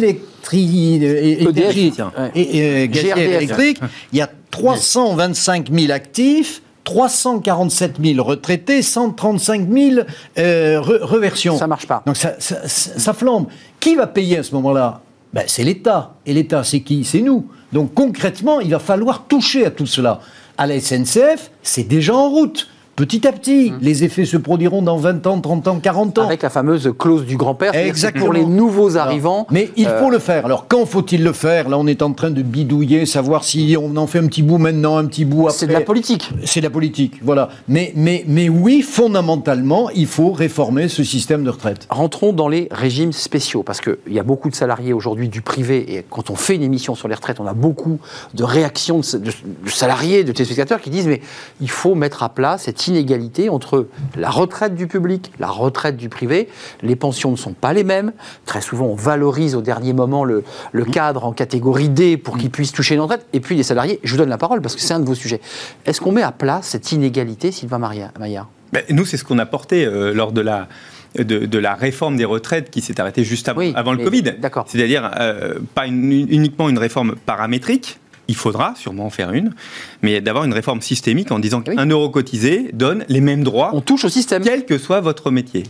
électriques et, électriques. Il y a 325 000 actifs. 347 000 retraités, 135 000 euh, reversions. Ça marche pas. Donc ça, ça, flambe. Qui va payer à ce moment-là? Ben, C'est l'État. Et l'État, c'est qui? C'est nous. Donc concrètement, il va falloir toucher à tout cela à la SNCF, c'est déjà en route petit à petit. Mmh. Les effets se produiront dans 20 ans, 30 ans, 40 ans. Avec la fameuse clause du grand-père, pour les nouveaux arrivants. Mais il faut euh, le faire. Alors quand faut-il le faire? Là, on est en train de bidouiller, savoir si on en fait un petit bout maintenant, un petit bout après. C'est de la politique. C'est de la politique, voilà. Mais, mais, mais oui, fondamentalement, il faut réformer ce système de retraite. Rentrons dans les régimes spéciaux, parce qu'il y a beaucoup de salariés aujourd'hui du privé, et quand on fait une émission sur les retraites, on a beaucoup de réactions de, de salariés, de téléspectateurs qui disent, mais il faut mettre à plat cette inégalité entre la retraite du public, la retraite du privé. Les pensions ne sont pas les mêmes. Très souvent, on valorise au dernier moment le, cadre en catégorie D pour qu'il puisse toucher une retraite. Et puis les salariés, je vous donne la parole parce que c'est un de vos sujets. Est-ce qu'on met à plat cette inégalité, Sylvain Maillard? Ben, Nous, c'est ce qu'on a porté euh, lors de la... De, la réforme des retraites qui s'est arrêtée juste avant, avant le Covid. C'est-à-dire euh, pas uniquement une réforme paramétrique, il faudra sûrement en faire une, mais d'avoir une réforme systémique en disant qu'un euro cotisé donne les mêmes droits. On touche au système. Quel que soit votre métier.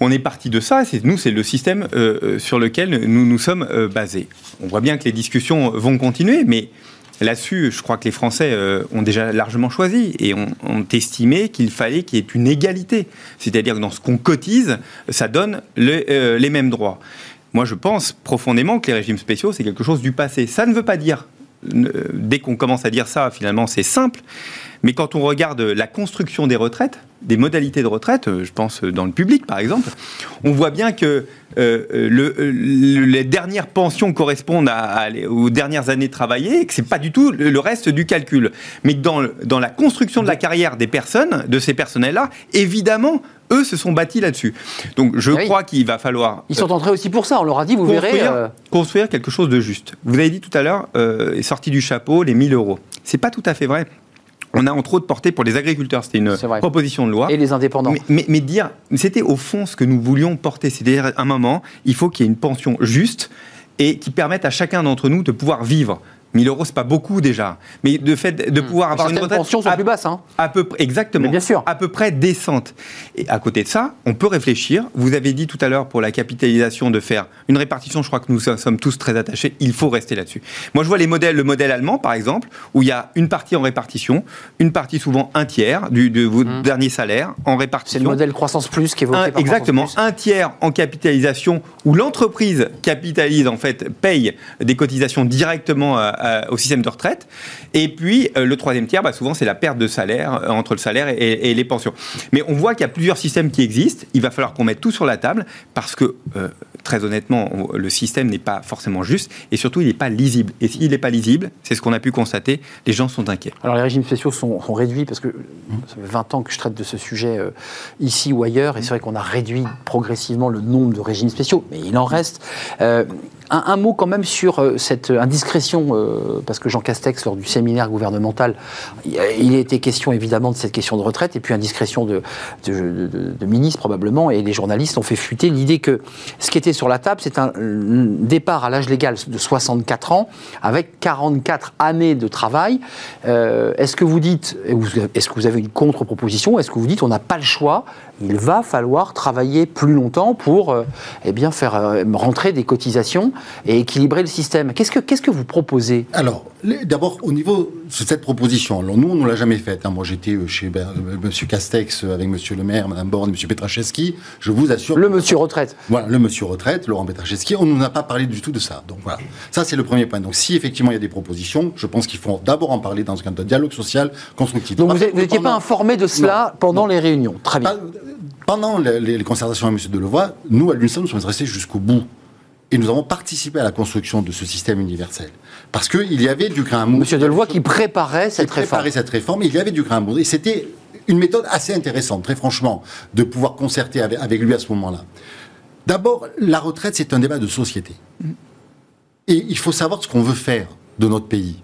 On est parti de ça, et nous, c'est le système euh, euh, sur lequel nous nous sommes euh, basés. On voit bien que les discussions vont continuer, mais là-dessus, je crois que les Français ont déjà largement choisi et ont, estimé qu'il fallait qu'il y ait une égalité. C'est-à-dire que dans ce qu'on cotise, ça donne les mêmes droits. Moi, je pense profondément que les régimes spéciaux, c'est quelque chose du passé. Ça ne veut pas dire dès qu'on commence à dire ça, finalement, c'est simple. Mais quand on regarde la construction des retraites, des modalités de retraite, euh, je pense dans le public par exemple, on voit bien que euh, le, les dernières pensions correspondent aux dernières années travaillées et que c'est pas du tout le, reste du calcul. Mais dans, dans la construction de la carrière des personnes, de ces personnels-là, évidemment, eux se sont bâtis là-dessus. Donc je crois qu'il va falloir. Ils sont entrés aussi pour ça, on leur a dit, vous verrez. Euh, construire quelque chose de juste. Vous avez dit tout à l'heure, euh, sorti du chapeau, les 1000 euros. C'est pas tout à fait vrai. On a entre autres porté pour les agriculteurs, c'était une proposition de loi. Et les indépendants. Mais, mais, dire, c'était au fond ce que nous voulions porter. C'est-à-dire, à un moment, il faut qu'il y ait une pension juste et qui permette à chacun d'entre nous de pouvoir vivre 1000 euros, c'est pas beaucoup déjà. Mais de fait de hmm. pouvoir avoir une retraite. pensions sont plus basses, hein. À peu exactement. bien sûr. À peu près décente. Et à côté de ça, on peut réfléchir. Vous avez dit tout à l'heure pour la capitalisation de faire une répartition, je crois que nous sommes tous très attachés. Il faut rester là-dessus. Moi, je vois les modèles, le modèle allemand, par exemple, où il y a une partie en répartition, une partie souvent un tiers du, de vos hmm. derniers salaires en répartition. C'est le modèle croissance plus qui est évoqué par Exactement. Un tiers en capitalisation où l'entreprise capitalise, en fait, paye des cotisations directement à euh, au système de retraite. Et puis, euh, le troisième tiers, bah, souvent, c'est la perte de salaire euh, entre le salaire et, les pensions. Mais on voit qu'il y a plusieurs systèmes qui existent. Il va falloir qu'on mette tout sur la table parce que, très honnêtement, le système n'est pas forcément juste et surtout, il n'est pas lisible. Et s'il n'est pas lisible, c'est ce qu'on a pu constater, les gens sont inquiets. Alors, les régimes spéciaux sont, réduits parce que ça fait 20 ans que je traite de ce sujet ici ou ailleurs et c'est vrai qu'on a réduit progressivement le nombre de régimes spéciaux, mais il en reste. Un, mot quand même sur euh, cette indiscrétion, euh, parce que Jean Castex, lors du séminaire gouvernemental, il, a été question évidemment de cette question de retraite, et puis indiscrétion de, ministre probablement, et les journalistes ont fait fuiter l'idée que ce qui était sur la table, c'est un départ à l'âge légal de 64 ans, avec 44 années de travail. Euh, est-ce que vous dites, est-ce que vous avez une contre-proposition, est-ce que vous dites on n'a pas le choix, il va falloir travailler plus longtemps pour eh bien, faire rentrer des cotisations et équilibrer le système. Qu'est-ce que, qu'est-ce que vous proposez? Alors, d'abord, au niveau de cette proposition, alors nous, on ne l'a jamais faite. Hein. Moi, j'étais euh, chez ben, euh, M. Castex euh, avec M. le maire, Mme Borne M. Petrachevski. Je vous assure. Le monsieur retraite. Voilà, le monsieur retraite, Laurent Petrachevski. On ne a pas parlé du tout de ça. Donc voilà. Ça, c'est le premier point. Donc si effectivement il y a des propositions, je pense qu'il faut d'abord en parler dans un cadre de dialogue social constructif. Donc vous n'étiez pas informé de cela pendant les réunions Très bien. Pendant les, concertations avec M. Delevoye, nous, à l'UNSA, nous sommes restés jusqu'au bout et nous avons participé à la construction de ce système universel. Parce qu'il y avait du grain à moudre. Monsieur Delevoye qui préparait cette réforme. préparait cette réforme, il y avait du grain à moudre. Et c'était une méthode assez intéressante, très franchement, de pouvoir concerter avec, lui à ce moment-là. D'abord, la retraite, c'est un débat de société. Et il faut savoir ce qu'on veut faire de notre pays.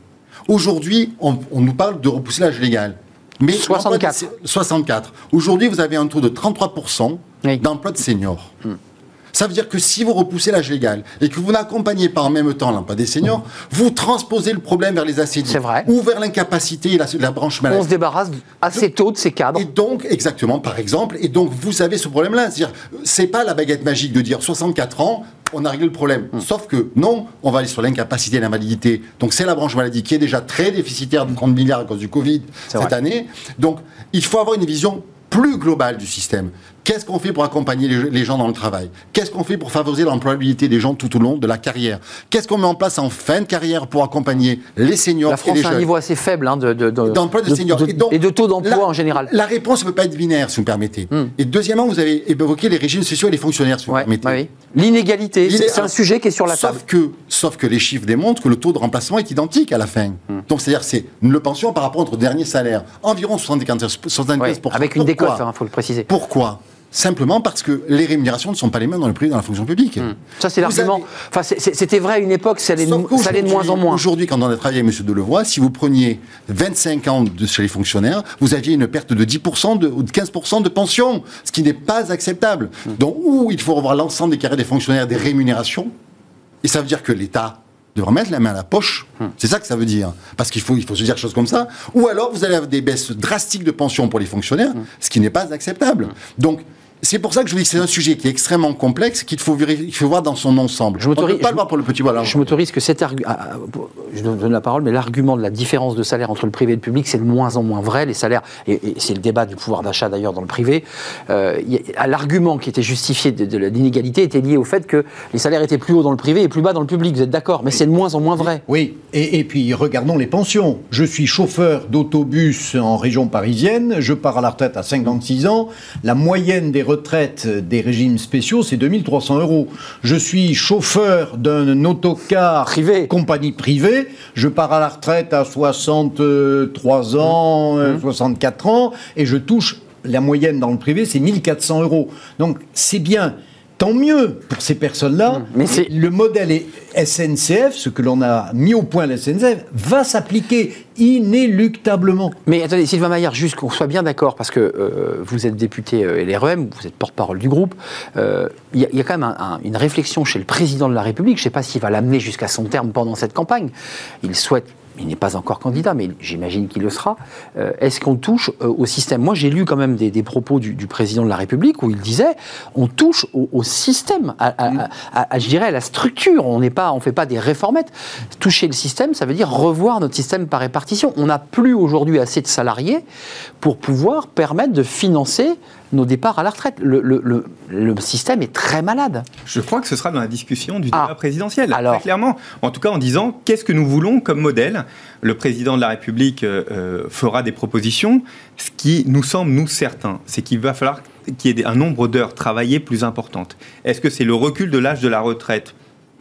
Aujourd'hui, on, nous parle de repousser l'âge légal. Mais 64. 64. Aujourd'hui, vous avez un taux de 33% d'emploi de seniors. Hmm. Ça veut dire que si vous repoussez l'âge légal et que vous n'accompagnez pas en même temps l'emploi des seniors, vous transposez le problème vers les assédis. Ou vers l'incapacité et la, branche maladie. On se débarrasse assez tôt de ces cadres. Et donc, exactement, par exemple, et donc vous avez ce problème-là. C'est-à-dire, c'est pas la baguette magique de dire 64 ans, on a réglé le problème. Hmm. Sauf que non, on va aller sur l'incapacité et l'invalidité. Donc c'est la branche maladie qui est déjà très déficitaire de 30 milliards à cause du Covid cette année. Donc il faut avoir une vision plus globale du système. Qu'est-ce qu'on fait pour accompagner les, gens dans le travail? Qu'est-ce qu'on fait pour favoriser l'employabilité des gens tout au long de la carrière? Qu'est-ce qu'on met en place en fin de carrière pour accompagner les seniors La France a un niveau assez faible hein, d'emploi de, seniors. et, de taux d'emploi en général. La réponse ne peut pas être binaire, si vous me permettez. Hmm. Et deuxièmement, vous avez évoqué les régimes sociaux et les fonctionnaires, si vous me permettez. oui. L'inégalité, c'est un sujet qui est sur la sauf table. Que, sauf que les chiffres démontrent que le taux de remplacement est identique à la fin. Hmm. Donc c'est-à-dire c'est le pension par rapport à notre dernier salaire. Environ 75%. 75% avec une décote, il hein, faut le préciser. Pourquoi? Simplement parce que les rémunérations ne sont pas les mêmes dans le privé dans la fonction publique. Hmm. Ça, c'est l'argument. Enfin, c'était vrai à une époque, ça allait, de moins en moins. Aujourd'hui, quand on a travaillé avec M. Delevoye, si vous preniez 25 ans de, chez les fonctionnaires, vous aviez une perte de 10% ou de 15% de pension, ce qui n'est pas acceptable. Hmm. Donc, où il faut revoir l'ensemble des carrières des fonctionnaires, des rémunérations, et ça veut dire que l'État devra mettre la main à la poche. Hmm. C'est ça que ça veut dire. Parce qu'il faut, il faut se dire quelque chose comme ça. Ou alors, vous allez avoir des baisses drastiques de pension pour les fonctionnaires, ce qui n'est pas acceptable. Donc, c'est pour ça que je vous dis que c'est un sujet qui est extrêmement complexe, qu'il faut, faut voir dans son ensemble. Je On ne peut pas le voir pour le petit voilà. Je m'autorise que cet argument, ah, ah, je donne la parole, mais l'argument de la différence de salaire entre le privé et le public, c'est de moins en moins vrai. Les salaires, et, c'est le débat du pouvoir d'achat d'ailleurs dans le privé, euh, l'argument qui était justifié de, l'inégalité était lié au fait que les salaires étaient plus hauts dans le privé et plus bas dans le public. Vous êtes d'accord? Mais c'est de moins en moins vrai. Oui, et, et puis regardons les pensions. Je suis chauffeur d'autobus en région parisienne, je pars à la retraite à 56 ans, la moyenne des retraite des régimes spéciaux, c'est 2300 euros. Je suis chauffeur d'un autocar privé, compagnie privée, je pars à la retraite à 63 ans, 64 mmh. euh, ans, et je touche la moyenne dans le privé, c'est 1400 euros. Donc c'est bien. Tant mieux pour ces personnes-là. Mais c'est le modèle est SNCF, ce que l'on a mis au point la SNCF, va s'appliquer inéluctablement. Mais attendez, Sylvain Maillard, juste qu'on soit bien d'accord, parce que euh, vous êtes député euh, LREM, vous êtes porte-parole du groupe, euh, il y, a quand même un- un- une réflexion chez le président de la République, je ne sais pas s'il va l'amener jusqu'à son terme pendant cette campagne, il souhaite il n'est pas encore candidat, mais j'imagine qu'il le sera. Euh, Est-ce qu'on touche euh, au système? Moi, j'ai lu quand même des, des propos du, du président de la République où il disait on touche au, au système, à, à- à- à- je dirais à la structure. On n'est pas, on fait pas des réformettes. Toucher le système, ça veut dire revoir notre système par répartition. On n'a plus aujourd'hui assez de salariés pour pouvoir permettre de financer nos départs à la retraite. Le, le- le- le système est très malade. Je crois que ce sera dans la discussion du Ah. débat présidentiel. Alors. Très clairement. En tout cas, en disant qu'est-ce que nous voulons comme modèle? Le président de la République euh, euh, fera des propositions. Ce qui nous semble, nous, certain, c'est qu'il va falloir qu'il y ait un nombre d'heures travaillées plus importante. Est-ce que c'est le recul de l'âge de la retraite?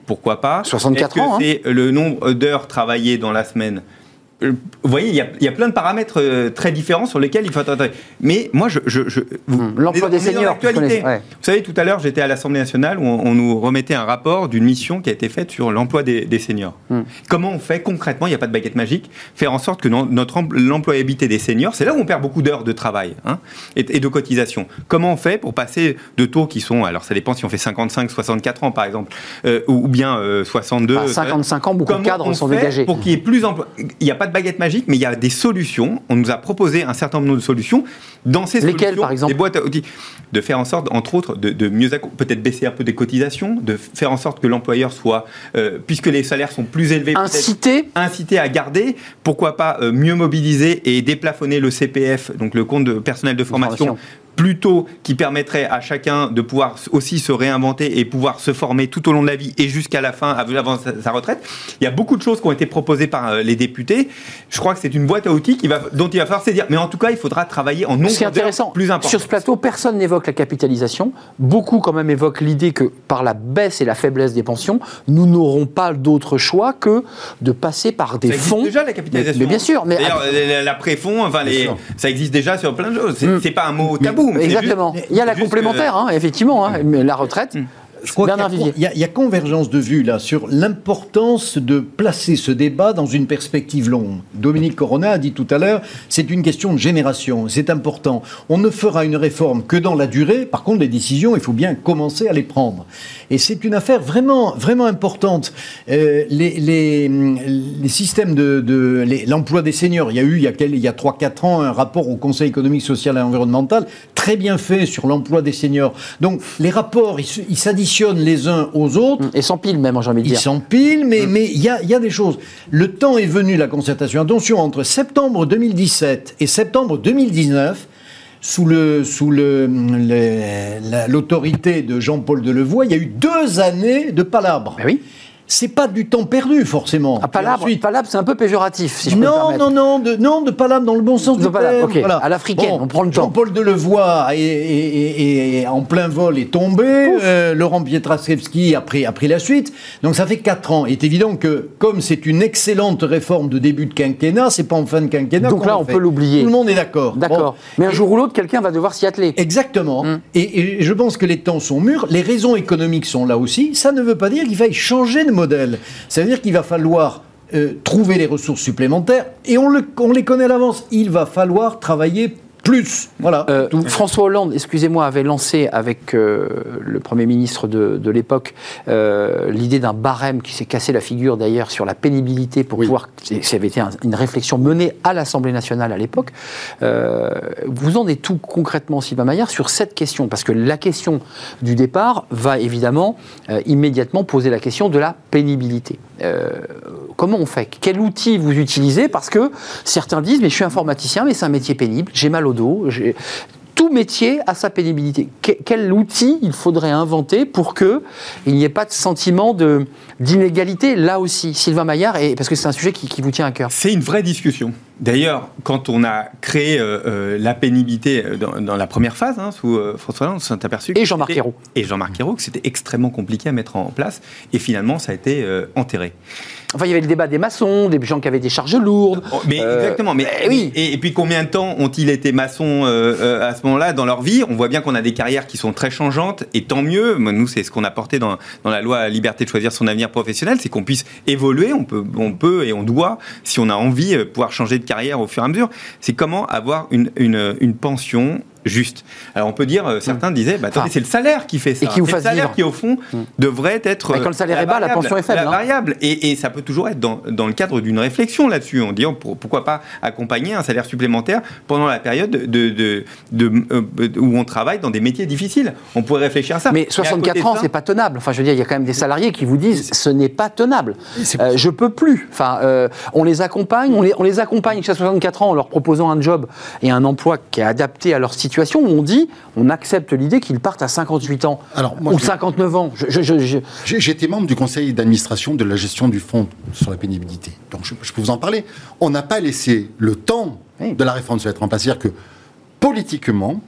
Pourquoi pas? 64 Est-ce que ans, hein. c'est le nombre d'heures travaillées dans la semaine vous voyez, il y, a, il y a plein de paramètres euh, très différents sur lesquels il faut attendre. Mais moi, je. je, je Hum, l'emploi des seniors, ouais. Vous savez, tout à l'heure, j'étais à l'Assemblée nationale où on, on nous remettait un rapport d'une mission qui a été faite sur l'emploi des, des seniors. Hmm. Comment on fait concrètement, il n'y a pas de baguette magique, faire en sorte que notre l'employabilité des seniors, c'est là où on perd beaucoup d'heures de travail hein, et, et de cotisation. Comment on fait pour passer de taux qui sont, alors ça dépend si on fait 55, 64 ans par exemple, euh, ou, bien euh, 62. À 55 ans, beaucoup de cadres on sont dégagés. Pour qu'il y ait plus d'emplois. Il n'y a pas de baguette magique, mais il y a des solutions. On nous a proposé un certain nombre de solutions. Dans ces Lesquelles, solutions, par exemple Des boîtes à outils. De faire en sorte, entre autres, de, de mieux peut-être baisser un peu des cotisations, de faire en sorte que l'employeur soit, euh, puisque les salaires sont plus élevés, Inciter incité à garder, pourquoi pas euh, mieux mobiliser et déplafonner le CPF, donc le compte de personnel de formation, formation. Plutôt qui permettrait à chacun de pouvoir aussi se réinventer et pouvoir se former tout au long de la vie et jusqu'à la fin, av- avant sa, retraite. Il y a beaucoup de choses qui ont été proposées par euh, les députés. Je crois que c'est une boîte à outils qui va, dont il va falloir se dire, mais en tout cas, il faudra travailler en nombre d'heures intéressant, plus important. sur ce plateau, personne n'évoque la capitalisation. Beaucoup quand même évoquent l'idée que par la baisse et la faiblesse des pensions, nous n'aurons pas d'autre choix que de passer par des Ça fonds. déjà la capitalisation. Mais, mais bien sûr, mais D'ailleurs, la- l'après-fonds, enfin, les, ça existe déjà sur plein de choses. C'est Mm. c'est pas un mot tabou. Exactement. Il y a la complémentaire, hein, effectivement, hein, mais la retraite. Je crois qu'il y a- y, y convergence de vues là sur l'importance de placer ce débat dans une perspective longue. Dominique Corona a dit tout à l'heure, c'est une question de génération, c'est important. On ne fera une réforme que dans la durée. Par contre, les décisions, il faut bien commencer à les prendre. Et c'est une affaire vraiment, vraiment importante. Euh, les, les, les systèmes de, l'emploi des seniors, il y a eu il y a, quel- il y a 3-4 ans un rapport au Conseil économique, social et environnemental très bien fait sur l'emploi des seniors. Donc les rapports, ils ils s'additionnent les uns aux autres. Et sans pile même, j'ai envie de Ils dire. s'empilent, mais mais il y a, y a des choses. Le temps est venu, la concertation. Attention, entre septembre 2017 et septembre 2019, sous le sous le le- la- l'autorité de Jean-Paul Delevoye, il y a eu deux années de palabres. Ben oui. C'est pas du temps perdu forcément. Ah, palabre, ensuite- palabre, c'est un peu péjoratif, si je peux non, permettre. non, non, de, non, de palabre dans le bon sens De du palabre, terme. ok, à l'africaine, on prend le temps. Jean-Paul Delevoye est, est- est- est en plein vol est tombé. euh, Laurent Pietraszewski a pris, a pris la suite. Donc ça fait 4 ans. Il est évident que comme c'est une excellente réforme de début de quinquennat, c'est pas en fin de quinquennat. Donc là, on peut l'oublier. Tout le monde est d'accord. D'accord. Bon. Mais un jour ou l'autre, quelqu'un va devoir s'y atteler. Exactement. Mm. Et, et je pense que les temps sont mûrs. Les raisons économiques sont là aussi. Ça ne veut pas dire qu'il faille changer de modèle. Ça veut dire qu'il va falloir euh, trouver les ressources supplémentaires. Et on, on les connaît à l'avance. Il va falloir travailler plus. Voilà. Euh. François Hollande, excusez-moi, avait lancé avec euh, le Premier ministre de, de l'époque euh, l'idée d'un barème qui s'est cassé la figure d'ailleurs sur la pénibilité pour pouvoir. Ça avait été un- une réflexion menée à l'Assemblée nationale à l'époque. Vous en êtes tout concrètement, Sylvain Maillard, sur cette question? Parce que la question du départ va évidemment immédiatement poser la question de la pénibilité. Comment on fait? Quel outil vous utilisez? Parce que certains disent, mais je suis informaticien, mais c'est un métier pénible, j'ai mal au dos, tout métier a sa pénibilité. Que- quel outil il faudrait inventer pour que il n'y ait pas de sentiment de d'inégalité? Là aussi, Sylvain Maillard, et parce que c'est un sujet qui, qui vous tient à cœur. C'est une vraie discussion. D'ailleurs, quand on a créé euh, euh, la pénibilité dans, la première phase, hein, sous François Hollande, on s'est aperçu... Et Jean-Marc Ayrault. Et Jean-Marc Ayrault, que c'était extrêmement compliqué à mettre en place. Et finalement, ça a été enterré. Enfin, il y avait le débat des maçons, des gens qui avaient des charges lourdes. Oh, mais exactement. Mais eh oui. Et, puis combien de temps ont-ils été maçons à ce moment-là dans leur vie? On voit bien qu'on a des carrières qui sont très changeantes, et tant mieux. Nous, c'est ce qu'on a porté dans, dans la loi liberté de choisir son avenir professionnel, c'est qu'on puisse évoluer. On peut, on peut et on doit, si on a envie, pouvoir changer de carrière au fur et à mesure. C'est comment avoir une, pension juste. Alors on peut dire, euh, certains mm. disaient, bah, attendez, c'est le salaire qui fait ça. Et qui vous le salaire qui, au fond, mm. devrait être. quand le salaire est bas, la pension est faible. La hein. variable. Et, et, ça peut toujours être dans, dans le cadre d'une réflexion là-dessus. On dit, pourquoi pas accompagner un salaire supplémentaire pendant la période de, de, de, euh, où on travaille dans des métiers difficiles. On pourrait réfléchir à ça. Mais 64 ans, c'est pas tenable. Enfin, je veux dire, il y a quand même des salariés qui vous disent, ce n'est pas tenable. Euh, je peux plus. Enfin, euh, on les accompagne, on les, on les accompagne jusqu'à 64 ans en leur proposant un job et un emploi qui est adapté à leur situation. Où on dit, on accepte l'idée qu'ils partent à 58 ans Alors, ou 59 ans. J'étais membre du conseil d'administration de la gestion du fonds sur la pénibilité. Donc je, peux vous en parler. On n'a pas laissé le temps de la réforme se mettre en place. C'est-à-dire que politiquement,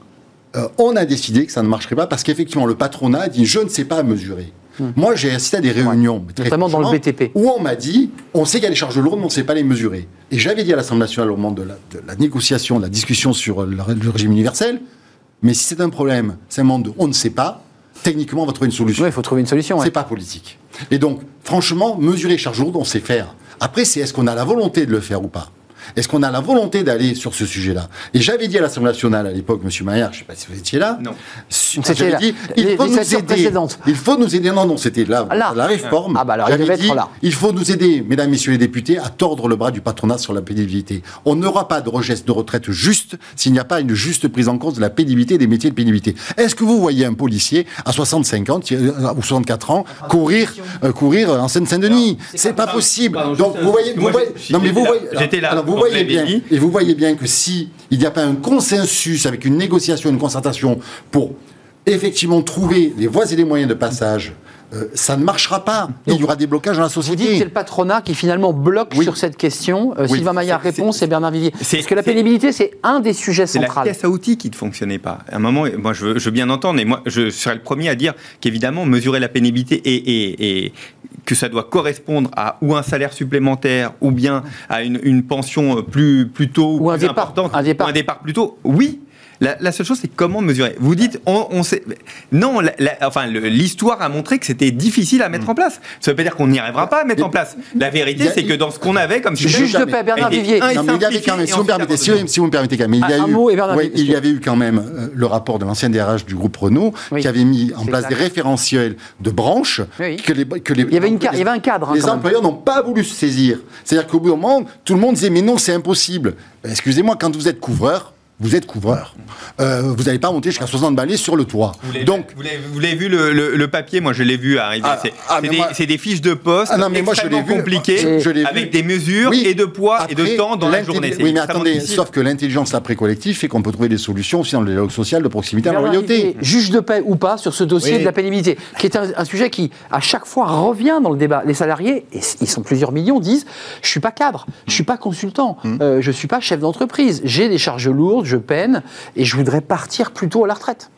euh, on a décidé que ça ne marcherait pas parce qu'effectivement le patronat a dit je ne sais pas mesurer. Hmm. Moi, j'ai assisté à des réunions, notamment dans le BTP, où on m'a dit on sait qu'il y a des charges lourdes, mais on ne sait pas les mesurer. Et j'avais dit à l'Assemblée nationale au moment de la, négociation, de la discussion sur le régime universel mais si c'est un problème, c'est un monde on ne sait pas, techniquement, on va trouver une solution. Oui, il faut trouver une solution. C'est pas politique. Et donc, franchement, mesurer chaque jour, on sait faire. Après, c'est est-ce qu'on a la volonté de le faire ou pas? Est-ce qu'on a la volonté d'aller sur ce sujet-là? Et j'avais dit à l'Assemblée nationale à l'époque, Monsieur Maillard, je ne sais pas si vous étiez là. Non. C'était dit, il faut nous aider. Il faut nous aider. Non, non, c'était là, la réforme. Ah bah alors, il être là. Il faut nous aider, mesdames, messieurs les députés, à tordre le bras du patronat sur la pénibilité. On n'aura pas de registre de retraite juste s'il n'y a pas une juste prise en compte de la pénibilité des métiers de pénibilité. Est-ce que vous voyez un policier à 65 ans ou 64 ans courir, euh, courir en Seine-Saint-Denis? C'est pas possible. Donc vous voyez, vous voyez, non mais vous voyez, j'étais là. Vous voyez bien, et vous voyez bien que si il n'y a pas un consensus avec une négociation, une concertation pour effectivement trouver les voies et les moyens de passage euh, ça ne marchera pas. il y aura des blocages dans la société. Vous dites que c'est le patronat qui finalement bloque sur cette question. Euh, Sylvain Maillard répond, c'est Bernard Vivier. Parce que la pénibilité, c'est un des sujets centraux. C'est la caisse à outils qui ne fonctionnait pas. À un moment, moi, je veux, bien entendre, et moi, je serais le premier à dire qu'évidemment, mesurer la pénibilité et, que ça doit correspondre à ou un salaire supplémentaire ou bien à une, pension plus, plus tôt ou, un départ, un départ. Ou un départ plus tôt. Oui, la, seule chose, c'est comment mesurer. Vous dites, on, sait. Non, enfin, l'histoire a montré que c'était difficile à mettre en place. Ça ne veut pas dire qu'on n'y arrivera pas à mettre en place. La vérité, c'est que dans ce qu'on avait comme juge de paix, Bernard Vivier. Non, mais il y avait quand même, si vous, permettez, si, vous me permettez, quand même, il y, a eu, il y avait eu quand même euh, le rapport de l'ancien DRH du groupe Renault qui avait mis en place des référentiels de branches que les, que les, il, y avait une, il y avait un cadre. Hein, les employeurs n'ont pas voulu se saisir. C'est-à-dire qu'au bout d'un moment, tout le monde disait mais non, c'est impossible. Ben, excusez-moi, quand vous êtes couvreur, vous êtes couvreur. Euh, vous n'allez pas monter jusqu'à 60 balais sur le toit. Vous Donc, vous l'avez vu le, le, papier? Moi, je l'ai vu arriver. Ah, c'est ah, des, des, fiches de poste ah, non, mais moi, je compliquées, je, avec des mesures et de poids et de temps dans la journée. Oui, mais attendez, sauf que l'intelligence après-collectif fait qu'on peut trouver des solutions aussi dans le dialogue social de proximité à la loyauté. Juge de paix ou pas sur ce dossier de la pénibilité, qui est un, sujet qui, à chaque fois, revient dans le débat. Les salariés, et ils sont plusieurs millions, disent je suis pas cadre, je suis pas consultant, je hum. euh, je suis pas chef d'entreprise, j'ai des charges lourdes, je peine et je voudrais partir plutôt à la retraite.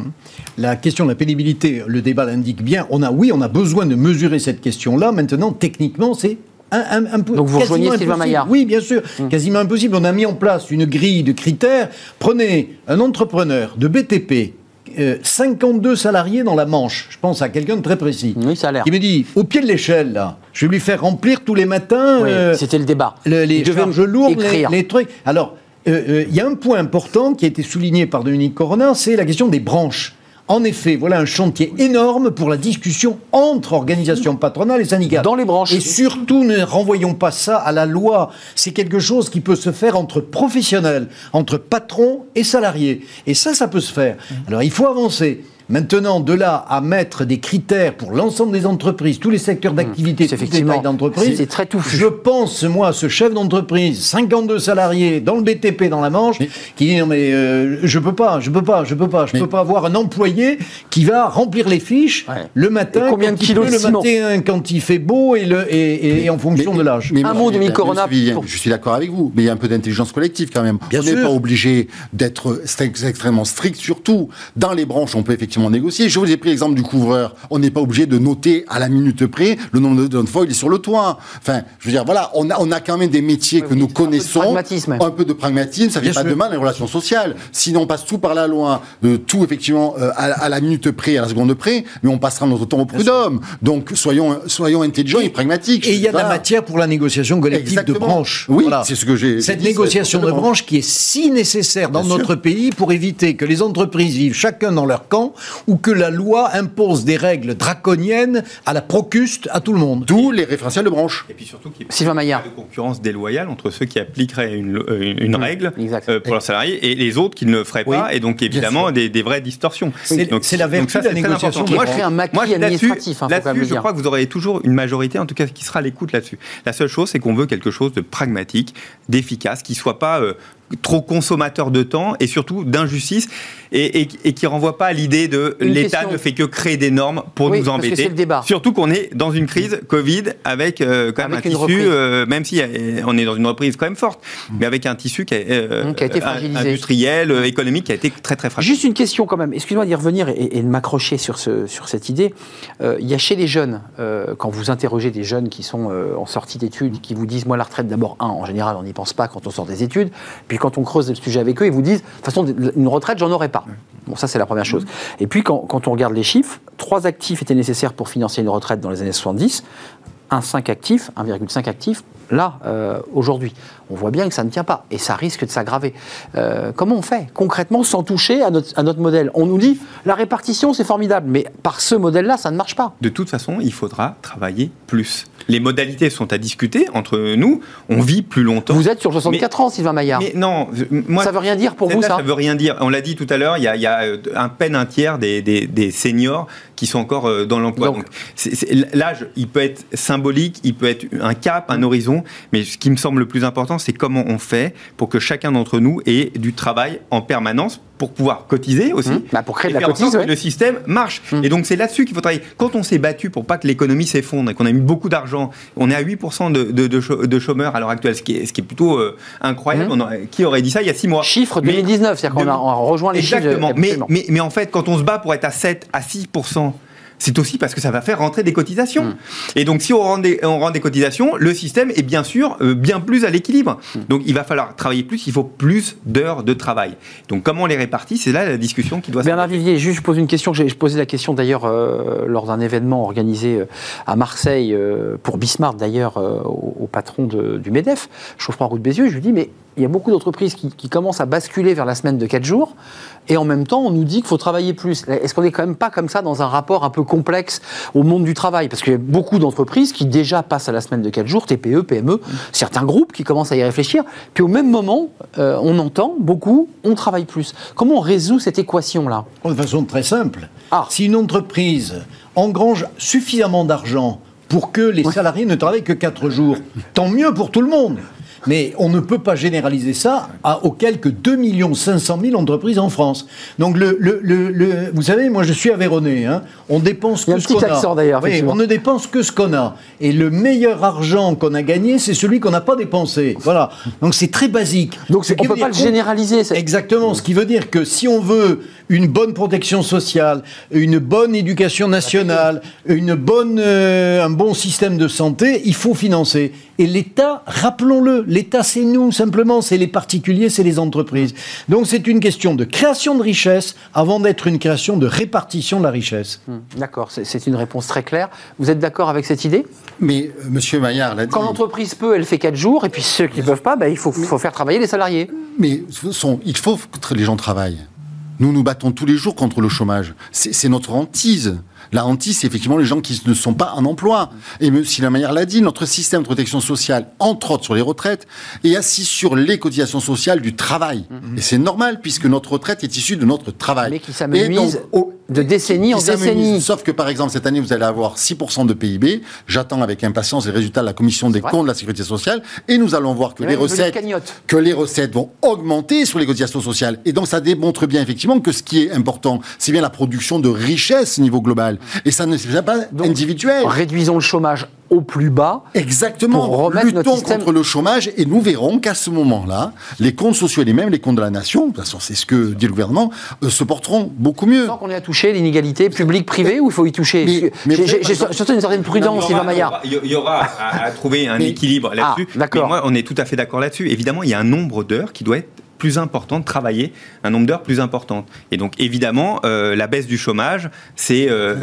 La question de la pénibilité, le débat l'indique bien. On a, oui, on a besoin de mesurer cette question-là. Maintenant, techniquement, c'est un, un, peu. Donc vous rejoignez Sylvain Maillard Oui, bien sûr. Hum. Quasiment impossible. On a mis en place une grille de critères. Prenez un entrepreneur de BTP 52 euh, salariés dans la Manche. Je pense à quelqu'un de très précis. Oui, ça a l'air. Me dit, au pied de l'échelle, là, je vais lui faire remplir tous les matins. Euh, c'était le débat. les charges lourdes, les, les, trucs. Alors, euh, euh, il y a un point important qui a été souligné par Dominique Corona, c'est la question des branches. En effet, voilà un chantier énorme pour la discussion entre organisations patronales et syndicales. Dans les branches. Et surtout, ne renvoyons pas ça à la loi. C'est quelque chose qui peut se faire entre professionnels, entre patrons et salariés. Et ça, ça peut se faire. Alors, il faut avancer. Maintenant, de là à mettre des critères pour l'ensemble des entreprises, tous les secteurs d'activité, toutes les tailles d'entreprise, c'est très touffu. Je pense, moi, ce chef d'entreprise, 52 salariés dans le BTP, dans la Manche, qui dit non mais euh, je peux pas, je peux pas, je peux pas, je peux pas avoir un employé qui va remplir les fiches le matin, combien de kilos le matin quand il fait beau et, le, et, en fonction de l'âge. Un mot de Corona. Je suis d'accord avec vous, mais il y a un peu d'intelligence collective quand même. on n'est pas obligé d'être extrêmement strict, surtout dans les branches, on peut effectivement négocier. Je vous ai pris l'exemple du couvreur. On n'est pas obligé de noter à la minute près le nombre de fois il est sur le toit. Enfin, je veux dire, voilà, on a, on a quand même des métiers que nous connaissons. Un peu de pragmatisme, ça ne fait pas de mal les relations sociales. Sinon, on passe tout par la loi, euh, tout effectivement euh, à, la minute près, à la seconde près, mais on passera notre temps au prud'homme. Donc, soyons, soyons intelligents et, pragmatiques. Et il y a de la matière pour la négociation collective de branche. Oui, c'est ce que j'ai. Cette négociation de branche qui est si nécessaire dans notre pays pour éviter que les entreprises vivent chacun dans leur camp ou que la loi impose des règles draconiennes à la procuste à tout le monde. D'où les référentiels de branche. Et puis surtout qu'il y a de concurrence déloyale entre ceux qui appliqueraient une, euh, une, mmh, règle euh, pour leurs salariés et les autres qui ne le feraient pas. Et donc évidemment des, des, vraies distorsions. C'est la vertu de la négociation. Moi, je, un moi, administratif. Hein, là-dessus, je crois que vous aurez toujours une majorité, en tout cas, qui sera à l'écoute là-dessus. La seule chose, c'est qu'on veut quelque chose de pragmatique, d'efficace, qui soit pas euh, trop consommateur de temps et surtout d'injustice et, et, qui renvoie pas à l'idée de l'État ne fait que créer des normes pour nous embêter. Le débat. Surtout qu'on est dans une crise Covid avec euh, quand même un tissu, euh, même si on est dans une reprise quand même forte, mais avec un tissu qui, euh, a été industriel, économique, qui a été très très fragile. Juste une question quand même. Excuse-moi d'y revenir et, de m'accrocher sur, ce, sur cette idée. Il y a chez les jeunes, quand vous interrogez des jeunes qui sont en sortie d'études, qui vous disent moi la retraite d'abord un, en général on n'y pense pas quand on sort des études, puis quand on creuse le sujet avec eux, ils vous disent, de toute façon, une retraite, j'en aurais pas. Bon, ça, c'est la première chose. Et puis, quand, quand, on regarde les chiffres, trois actifs étaient nécessaires pour financer une retraite dans les années 70. Un 5 actifs, 1,5 actifs, là, euh, aujourd'hui. On voit bien que ça ne tient pas et ça risque de s'aggraver. Euh, comment on fait concrètement sans toucher à notre, à notre modèle? On nous dit la répartition c'est formidable, mais par ce modèle-là ça ne marche pas. De toute façon, il faudra travailler plus. Les modalités sont à discuter entre nous. On vit plus longtemps. Vous êtes sur 64 ans, Sylvain Maillard. Mais non, moi, ça veut rien dire pour vous ça. Ça veut rien dire. On l'a dit tout à l'heure. Il y a, euh, un peine un tiers des, des, seniors qui sont encore dans l'emploi. Donc, l'âge, il peut être symbolique, il peut être un cap, un horizon mais ce qui me semble le plus important, c'est comment on fait pour que chacun d'entre nous ait du travail en permanence pour pouvoir cotiser aussi. Mmh. Bah, pour créer de la cotise, que le système marche. Mmh. Et donc c'est là-dessus qu'il faut travailler. Quand on s'est battu pour pas que l'économie s'effondre et qu'on a mis beaucoup d'argent, on est à 8% de, de, chômeurs à l'heure actuelle, ce qui est, ce qui est plutôt euh, incroyable. Mmh. qui aurait dit ça il y a 6 mois? Chiffre 2019, c'est-à-dire qu'on a, rejoint les Exactement. chiffres. Exactement. Mais, mais, mais en fait, quand on se bat pour être à 7 à 6%, c'est aussi parce que ça va faire rentrer des cotisations. Hmm. Et donc, si on rend, des, on rend des cotisations, le système est bien sûr euh, bien plus à l'équilibre. Hmm. Donc, il va falloir travailler plus, il faut plus d'heures de travail. Donc, comment on les répartit C'est là la discussion qui doit se Bernard Vivier, juste je pose une question. J'ai posé la question d'ailleurs euh, lors d'un événement organisé euh, à Marseille, pour Bismarck d'ailleurs, au, patron du MEDEF, Chauffement-Route Bézieux. Je lui dis, mais il y a beaucoup d'entreprises qui, qui, commencent à basculer vers la semaine de 4 jours. Et en même temps, on nous dit qu'il faut travailler plus. Est-ce qu'on n'est quand même pas comme ça dans un rapport un peu complexe au monde du travail? Parce qu'il y a beaucoup d'entreprises qui déjà passent à la semaine de 4 jours, TPE, PME, certains groupes qui commencent à y réfléchir. Puis au même moment, euh, on entend beaucoup, on travaille plus. Comment on résout cette équation-là? De façon très simple. Ah. Si une entreprise engrange suffisamment d'argent pour que les salariés ne travaillent que 4 jours, tant mieux pour tout le monde. Mais on ne peut pas généraliser ça à, aux quelques 2 500 000 entreprises en France. Donc, le, le, le, vous savez, moi je suis avéronnais. Hein. On dépense que ce qu'on a. d'ailleurs. Oui, on ne dépense que ce qu'on a. Et le meilleur argent qu'on a gagné, c'est celui qu'on n'a pas dépensé. Voilà. Donc c'est très basique. Donc on ne peut pas le généraliser. Exactement. Ce qui veut dire que si on veut une bonne protection sociale, une bonne éducation nationale, une bonne, euh, un bon système de santé, il faut financer. Et l'État, rappelons-le, l'État c'est nous simplement, c'est les particuliers, c'est les entreprises. Donc c'est une question de création de richesse avant d'être une création de répartition de la richesse. Hmm, d'accord, c'est une réponse très claire. Vous êtes d'accord avec cette idée? Mais euh, Monsieur Maillard l'a dit. Quand l'entreprise peut, elle fait 4 jours, et puis ceux qui ne peuvent pas, bah, il faut, faut, faire travailler les salariés. Mais il faut que les gens travaillent. Nous nous battons tous les jours contre le chômage. C'est notre hantise. La hantise, c'est effectivement les gens qui ne sont pas en emploi. Et M. manière l'a dit, notre système de protection sociale, entre autres sur les retraites, est assis sur les cotisations sociales du travail. Mm-hmm. Et c'est normal, puisque notre retraite est issue de notre travail. Mais qui s'amenuise de décennie en décennie. Sauf que, par exemple, cette année, vous allez avoir 6% de PIB. J'attends avec impatience les résultats de la commission des comptes de la sécurité sociale. Et nous allons voir que, les recettes, que les recettes vont augmenter sur les cotisations sociales. Et donc, ça démontre bien, effectivement, que ce qui est important, c'est bien la production de richesse au niveau global. Et ça ne c'est pas individuel. Réduisons le chômage au plus bas. Exactement. Pour Luttons contre le chômage et nous verrons qu'à ce moment-là, les comptes sociaux et les mêmes, les comptes de la nation, de toute façon c'est ce que dit le gouvernement, euh, se porteront beaucoup mieux. Sans qu'on ait à toucher l'inégalité publique-privée ou il faut y toucher J'ai surtout une certaine prudence, Sylvain Maillard. Il y aura à, trouver un équilibre là-dessus. Ah, d'accord. moi, on est tout à fait d'accord là-dessus. Évidemment, il y a un nombre d'heures qui doit être plus important de travailler un nombre d'heures plus important. Et donc évidemment, euh, la baisse du chômage, c'est euh,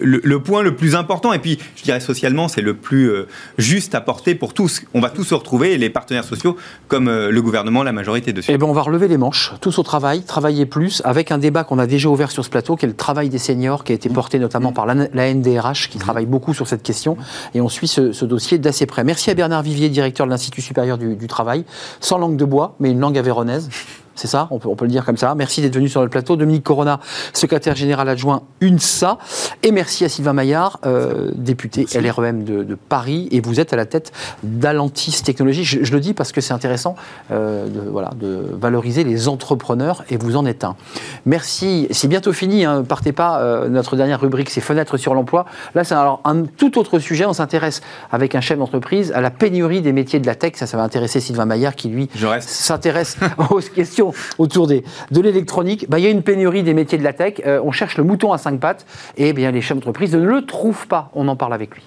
le, point le plus important. Et puis, je dirais socialement, c'est le plus euh, juste à porter pour tous. On va tous se retrouver, les partenaires sociaux, comme le gouvernement, la majorité dessus. Eh bien, on va relever les manches, tous au travail, travailler plus, avec un débat qu'on a déjà ouvert sur ce plateau, qui est le travail des seniors, qui a été porté notamment par la, NDRH, qui travaille beaucoup sur cette question. Et on suit ce, dossier d'assez près. Merci à Bernard Vivier, directeur de l'Institut supérieur du, du travail, sans langue de bois, mais une langue avéronaise Thérèse. (laughs) c'est ça, on peut, on peut, le dire comme ça. Merci d'être venu sur le plateau. Dominique Corona, secrétaire général adjoint UNSA. Et merci à Sylvain Maillard, euh, député LREM de, Paris. Et vous êtes à la tête d'Alantis Technologies. Je, le dis parce que c'est intéressant euh, de, voilà, de valoriser les entrepreneurs et vous en êtes un. Merci. C'est bientôt fini, hein, partez pas. Euh, notre dernière rubrique, c'est Fenêtres sur l'emploi. Là, c'est alors un tout autre sujet. On s'intéresse avec un chef d'entreprise à la pénurie des métiers de la tech. Ça, ça va intéresser Sylvain Maillard qui, lui, s'intéresse (laughs) aux questions autour de l'électronique. Bah, il y a une pénurie des métiers de la tech. Euh, on cherche le mouton à cinq pattes. Et bien, les chefs d'entreprise ne le trouvent pas. On en parle avec lui.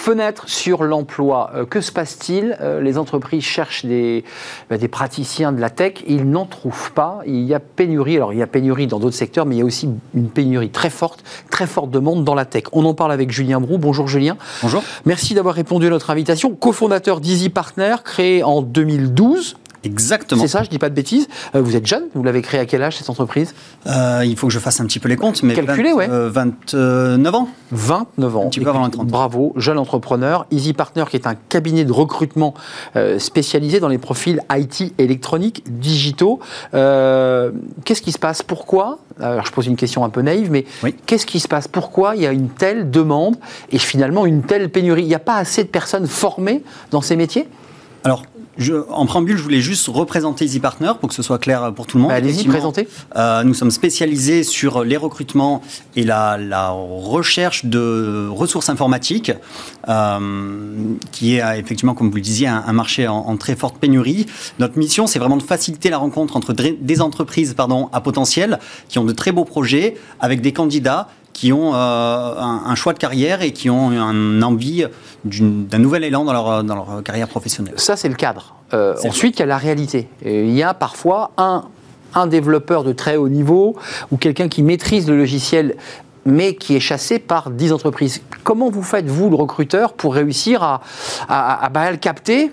Fenêtre sur l'emploi. Euh, que se passe-t-il euh, Les entreprises cherchent des, bah, des praticiens de la tech. Ils n'en trouvent pas. Il y a pénurie. Alors, il y a pénurie dans d'autres secteurs, mais il y a aussi une pénurie très forte, très forte demande dans la tech. On en parle avec Julien Brou. Bonjour Julien. Bonjour. Merci d'avoir répondu à notre invitation. Cofondateur d'Easy Partner, créé en 2012. Exactement. C'est ça, je dis pas de bêtises. Euh, vous êtes jeune, vous l'avez créé à quel âge cette entreprise euh, Il faut que je fasse un petit peu les comptes, mais Calculé, 29 ans. 29 ans. Un petit peu avant 30. Bravo, jeune entrepreneur. Easy Partner, qui est un cabinet de recrutement euh, spécialisé dans les profils IT, électroniques, digitaux. qu'est-ce qui se passe? Pourquoi? Alors, je pose une question un peu naïve, mais qu'est-ce qui se passe? Pourquoi il y a une telle demande et finalement une telle pénurie? Il n'y a pas assez de personnes formées dans ces métiers? Alors, en préambule, je voulais juste représenter Easy Partner pour que ce soit clair pour tout le monde. Bah, allez-y, présentez. Euh, nous sommes spécialisés sur les recrutements et la, recherche de ressources informatiques, euh, qui est effectivement, comme vous le disiez, un, marché en, très forte pénurie. Notre mission, c'est vraiment de faciliter la rencontre entre des entreprises pardon, à potentiel qui ont de très beaux projets avec des candidats qui ont euh, un, choix de carrière et qui ont une envie d'un nouvel élan dans leur, dans leur carrière professionnelle. Ça, c'est le cadre. Euh, ensuite, il y a la réalité. il y a parfois un, un développeur de très haut niveau ou quelqu'un qui maîtrise le logiciel mais qui est chassé par 10 entreprises. Comment vous faites, vous, le recruteur, pour réussir à, à, bah, le capter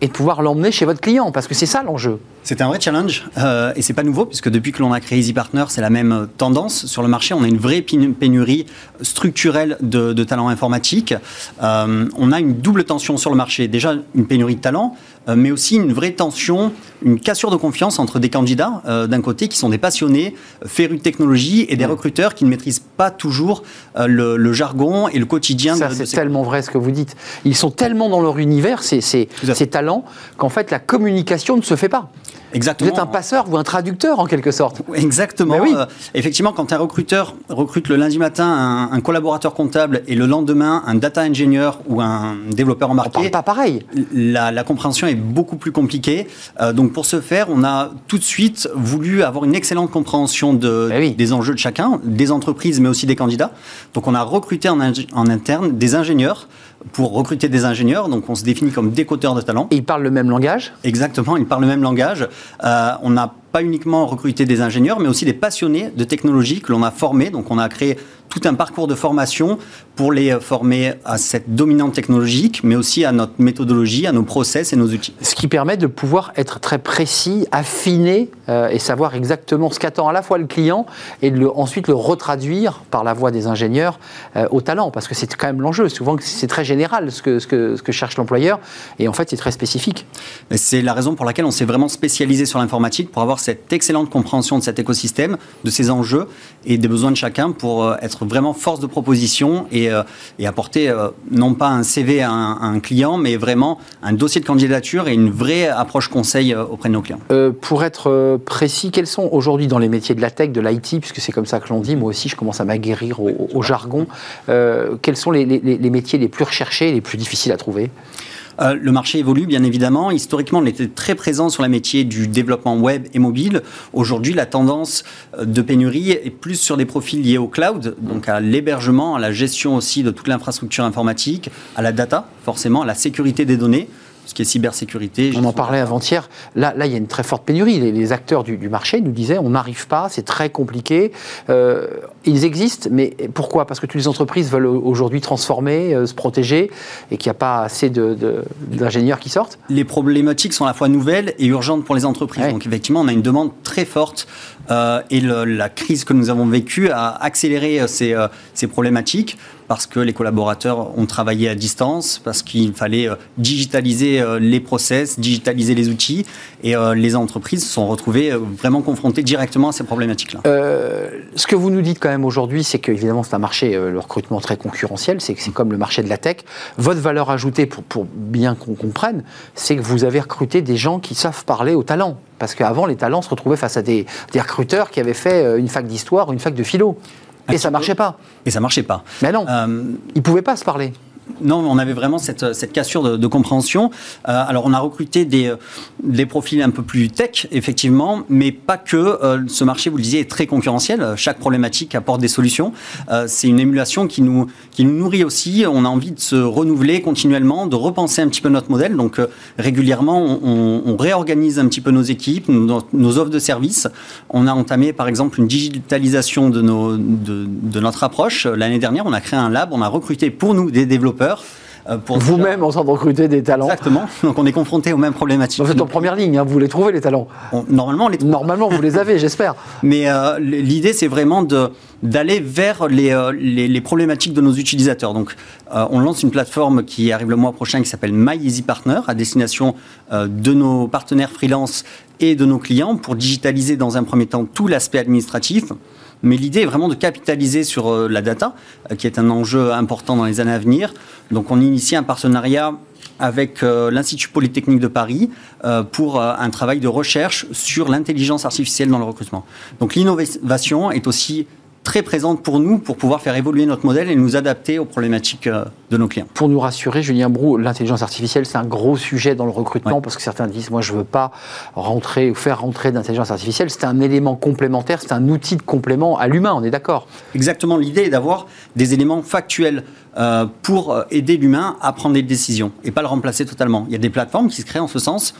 et de pouvoir l'emmener chez votre client Parce que c'est ça l'enjeu. C'est un vrai challenge euh, et c'est pas nouveau puisque depuis que l'on a créé Easy Partner, c'est la même tendance sur le marché. On a une vraie pénurie structurelle de, talents informatiques. Euh, on a une double tension sur le marché. Déjà une pénurie de talents, euh, mais aussi une vraie tension, une cassure de confiance entre des candidats d'un côté qui sont des passionnés, férus de technologie et des recruteurs qui ne maîtrisent pas toujours le, jargon et le quotidien. Ça, c'est tellement vrai ce que vous dites. Ils sont tellement dans leur univers, ces, ces talents, qu'en fait la communication ne se fait pas. Exactement. Vous êtes un passeur ou un traducteur en quelque sorte. Exactement. Oui. Euh, effectivement, quand un recruteur recrute le lundi matin un, collaborateur comptable et le lendemain un data engineer ou un développeur embarqué, on pas pareil. La, compréhension est beaucoup plus compliquée. Euh, donc pour ce faire, on a tout de suite voulu avoir une excellente compréhension de, des enjeux de chacun, des entreprises, mais aussi des candidats. Donc on a recruté en, en interne des ingénieurs pour recruter des ingénieurs. Donc, on se définit comme décoteur de talent. Et ils parlent le même langage? Exactement, ils parlent le même langage. Euh, on a pas uniquement recruter des ingénieurs, mais aussi des passionnés de technologie que l'on a formés. Donc on a créé tout un parcours de formation pour les former à cette dominante technologique, mais aussi à notre méthodologie, à nos process et nos outils. Ce qui permet de pouvoir être très précis, affiner euh, et savoir exactement ce qu'attend à la fois le client et de ensuite le retraduire par la voix des ingénieurs euh, au talent, parce que c'est quand même l'enjeu. Souvent, c'est très général ce que, ce que, ce que cherche l'employeur, et en fait, c'est très spécifique. C'est la raison pour laquelle on s'est vraiment spécialisé sur l'informatique, pour avoir cette excellente compréhension de cet écosystème, de ses enjeux et des besoins de chacun pour euh, être vraiment force de proposition et, euh, et apporter euh, non pas un CV à un, client, mais vraiment un dossier de candidature et une vraie approche conseil auprès de nos clients. pour être précis, quels sont aujourd'hui dans les métiers de la tech, de l'IT, puisque c'est comme ça que l'on dit, moi aussi je commence à m'aguerrir au, jargon, quels sont les, les métiers les plus recherchés et les plus difficiles à trouver? Euh, le marché évolue, bien évidemment. Historiquement, on était très présent sur les métiers du développement web et mobile. Aujourd'hui, la tendance euh, de pénurie est plus sur des profils liés au cloud, donc à l'hébergement, à la gestion aussi de toute l'infrastructure informatique, à la data, forcément, à la sécurité des données ce qui est cybersécurité. On en parlait avant-hier. Là, là, il y a une très forte pénurie. Les, acteurs du, marché nous disaient on n'arrive pas, c'est très compliqué. Euh, ils existent, mais pourquoi? Parce que toutes les entreprises veulent aujourd'hui transformer, euh, se protéger, et qu'il n'y a pas assez d'ingénieurs qui sortent Les problématiques sont à la fois nouvelles et urgentes pour les entreprises. Donc effectivement, on a une demande très forte euh, et la crise que nous avons vécue a accéléré euh, euh, ces, problématiques parce que les collaborateurs ont travaillé à distance, parce qu'il fallait digitaliser les process, digitaliser les outils, et les entreprises se sont retrouvées vraiment confrontées directement à ces problématiques-là. ce que vous nous dites quand même aujourd'hui, c'est qu'évidemment c'est un marché, le recrutement très concurrentiel, c'est comme le marché de la tech. Votre valeur ajoutée, pour, pour bien qu'on comprenne, c'est que vous avez recruté des gens qui savent parler aux talents. Parce qu'avant, les talents se retrouvaient face à des, recruteurs qui avaient fait euh, une fac d'histoire ou une fac de philo. Et ça marchait pas. Et ça marchait pas. Mais non, euh, ils pouvaient pas se parler non, on avait vraiment cette, cette cassure de, compréhension. Euh, alors, on a recruté des, des, profils un peu plus tech, effectivement, mais pas que. Euh, ce marché, vous le disiez, est très concurrentiel. Chaque problématique apporte des solutions. Euh, c'est une émulation qui nous, qui nous nourrit aussi. On a envie de se renouveler continuellement, de repenser un petit peu notre modèle. Donc, régulièrement, on, réorganise un petit peu nos équipes, nos, offres de services. On a entamé, par exemple, une digitalisation de, nos, de notre approche. L'année dernière, on a créé un lab, on a recruté pour nous des développeurs euh, Vous-même en train de recruter des talents. Exactement. Donc on est confronté aux mêmes problématiques. Vous êtes en première ligne, hein, vous les trouvez les talents. normalement, les normalement vous les (laughs) avez, j'espère. Mais euh, l'idée, c'est vraiment d'aller vers euh, les, les, problématiques de nos utilisateurs. Donc, on lance une plateforme qui arrive le mois prochain qui s'appelle My Easy Partner à destination de nos partenaires freelance et de nos clients pour digitaliser dans un premier temps tout l'aspect administratif. Mais l'idée est vraiment de capitaliser sur euh, la data, euh, qui est un enjeu important dans les années à venir. Donc on initie un partenariat avec euh, l'Institut Polytechnique de Paris pour un travail de recherche sur l'intelligence artificielle dans le recrutement. Donc l'innovation est aussi très présente pour nous pour pouvoir faire évoluer notre modèle et nous adapter aux problématiques euh, de nos clients. Pour nous rassurer, Julien Brou, l'intelligence artificielle, c'est un gros sujet dans le recrutement parce que certains disent, moi je ne veux pas rentrer ou faire rentrer d'intelligence artificielle. C'est un élément complémentaire, c'est un outil de complément à l'humain, on est d'accord Exactement, l'idée est d'avoir des éléments factuels euh, pour euh, aider l'humain à prendre des décisions et pas le remplacer totalement. Il y a des plateformes qui se créent en ce sens.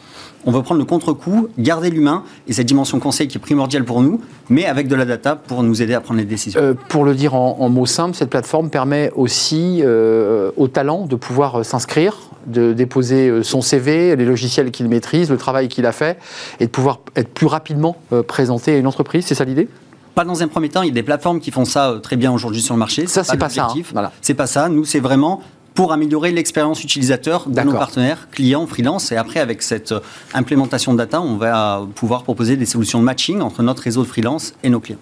On veut prendre le contre-coup, garder l'humain et cette dimension conseil qui est primordiale pour nous, mais avec de la data pour nous aider à prendre les décisions. Euh, pour le dire en, mots simples, cette plateforme permet aussi aux talents de pouvoir s'inscrire, de déposer son CV, les logiciels qu'il maîtrise, le travail qu'il a fait, et de pouvoir être plus rapidement présenté à une entreprise. C'est ça l'idée? Pas dans un premier temps, il y a des plateformes qui font ça euh, très bien aujourd'hui sur le marché. Ça, c'est pas, pas ça. Hein. Voilà. C'est pas ça. Nous, c'est vraiment pour améliorer l'expérience utilisateur de nos partenaires, clients, freelance. Et après, avec cette euh, implémentation de data, on va pouvoir proposer des solutions de matching entre notre réseau de freelance et nos clients.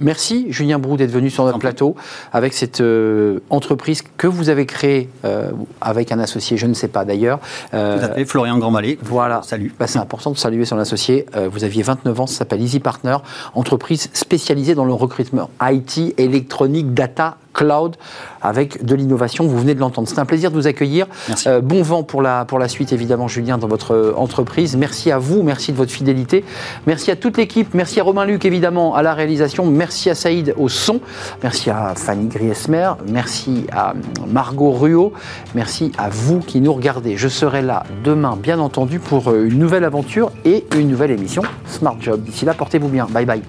Merci Julien Brou d'être venu sur notre plateau avec cette euh, entreprise que vous avez créée euh, avec un associé, je ne sais pas d'ailleurs. Euh, Tout à fait, Florian Grandvalet. Voilà. Salut. Bah, c'est important de saluer son associé. vous aviez 29 ans, ça s'appelle Easy Partner, entreprise spécialisée dans le recrutement IT, électronique, data, cloud avec de l'innovation. Vous venez de l'entendre. C'est un plaisir de vous accueillir. Euh, bon vent pour la, pour la suite, évidemment, Julien, dans votre entreprise. Merci à vous, merci de votre fidélité. Merci à toute l'équipe. Merci à Romain Luc, évidemment, à la réalisation. Merci à Saïd au son. Merci à Fanny Griesmer. Merci à Margot Ruot. Merci à vous qui nous regardez. Je serai là demain, bien entendu, pour une nouvelle aventure et une nouvelle émission Smart Job. D'ici là, portez-vous bien. Bye bye.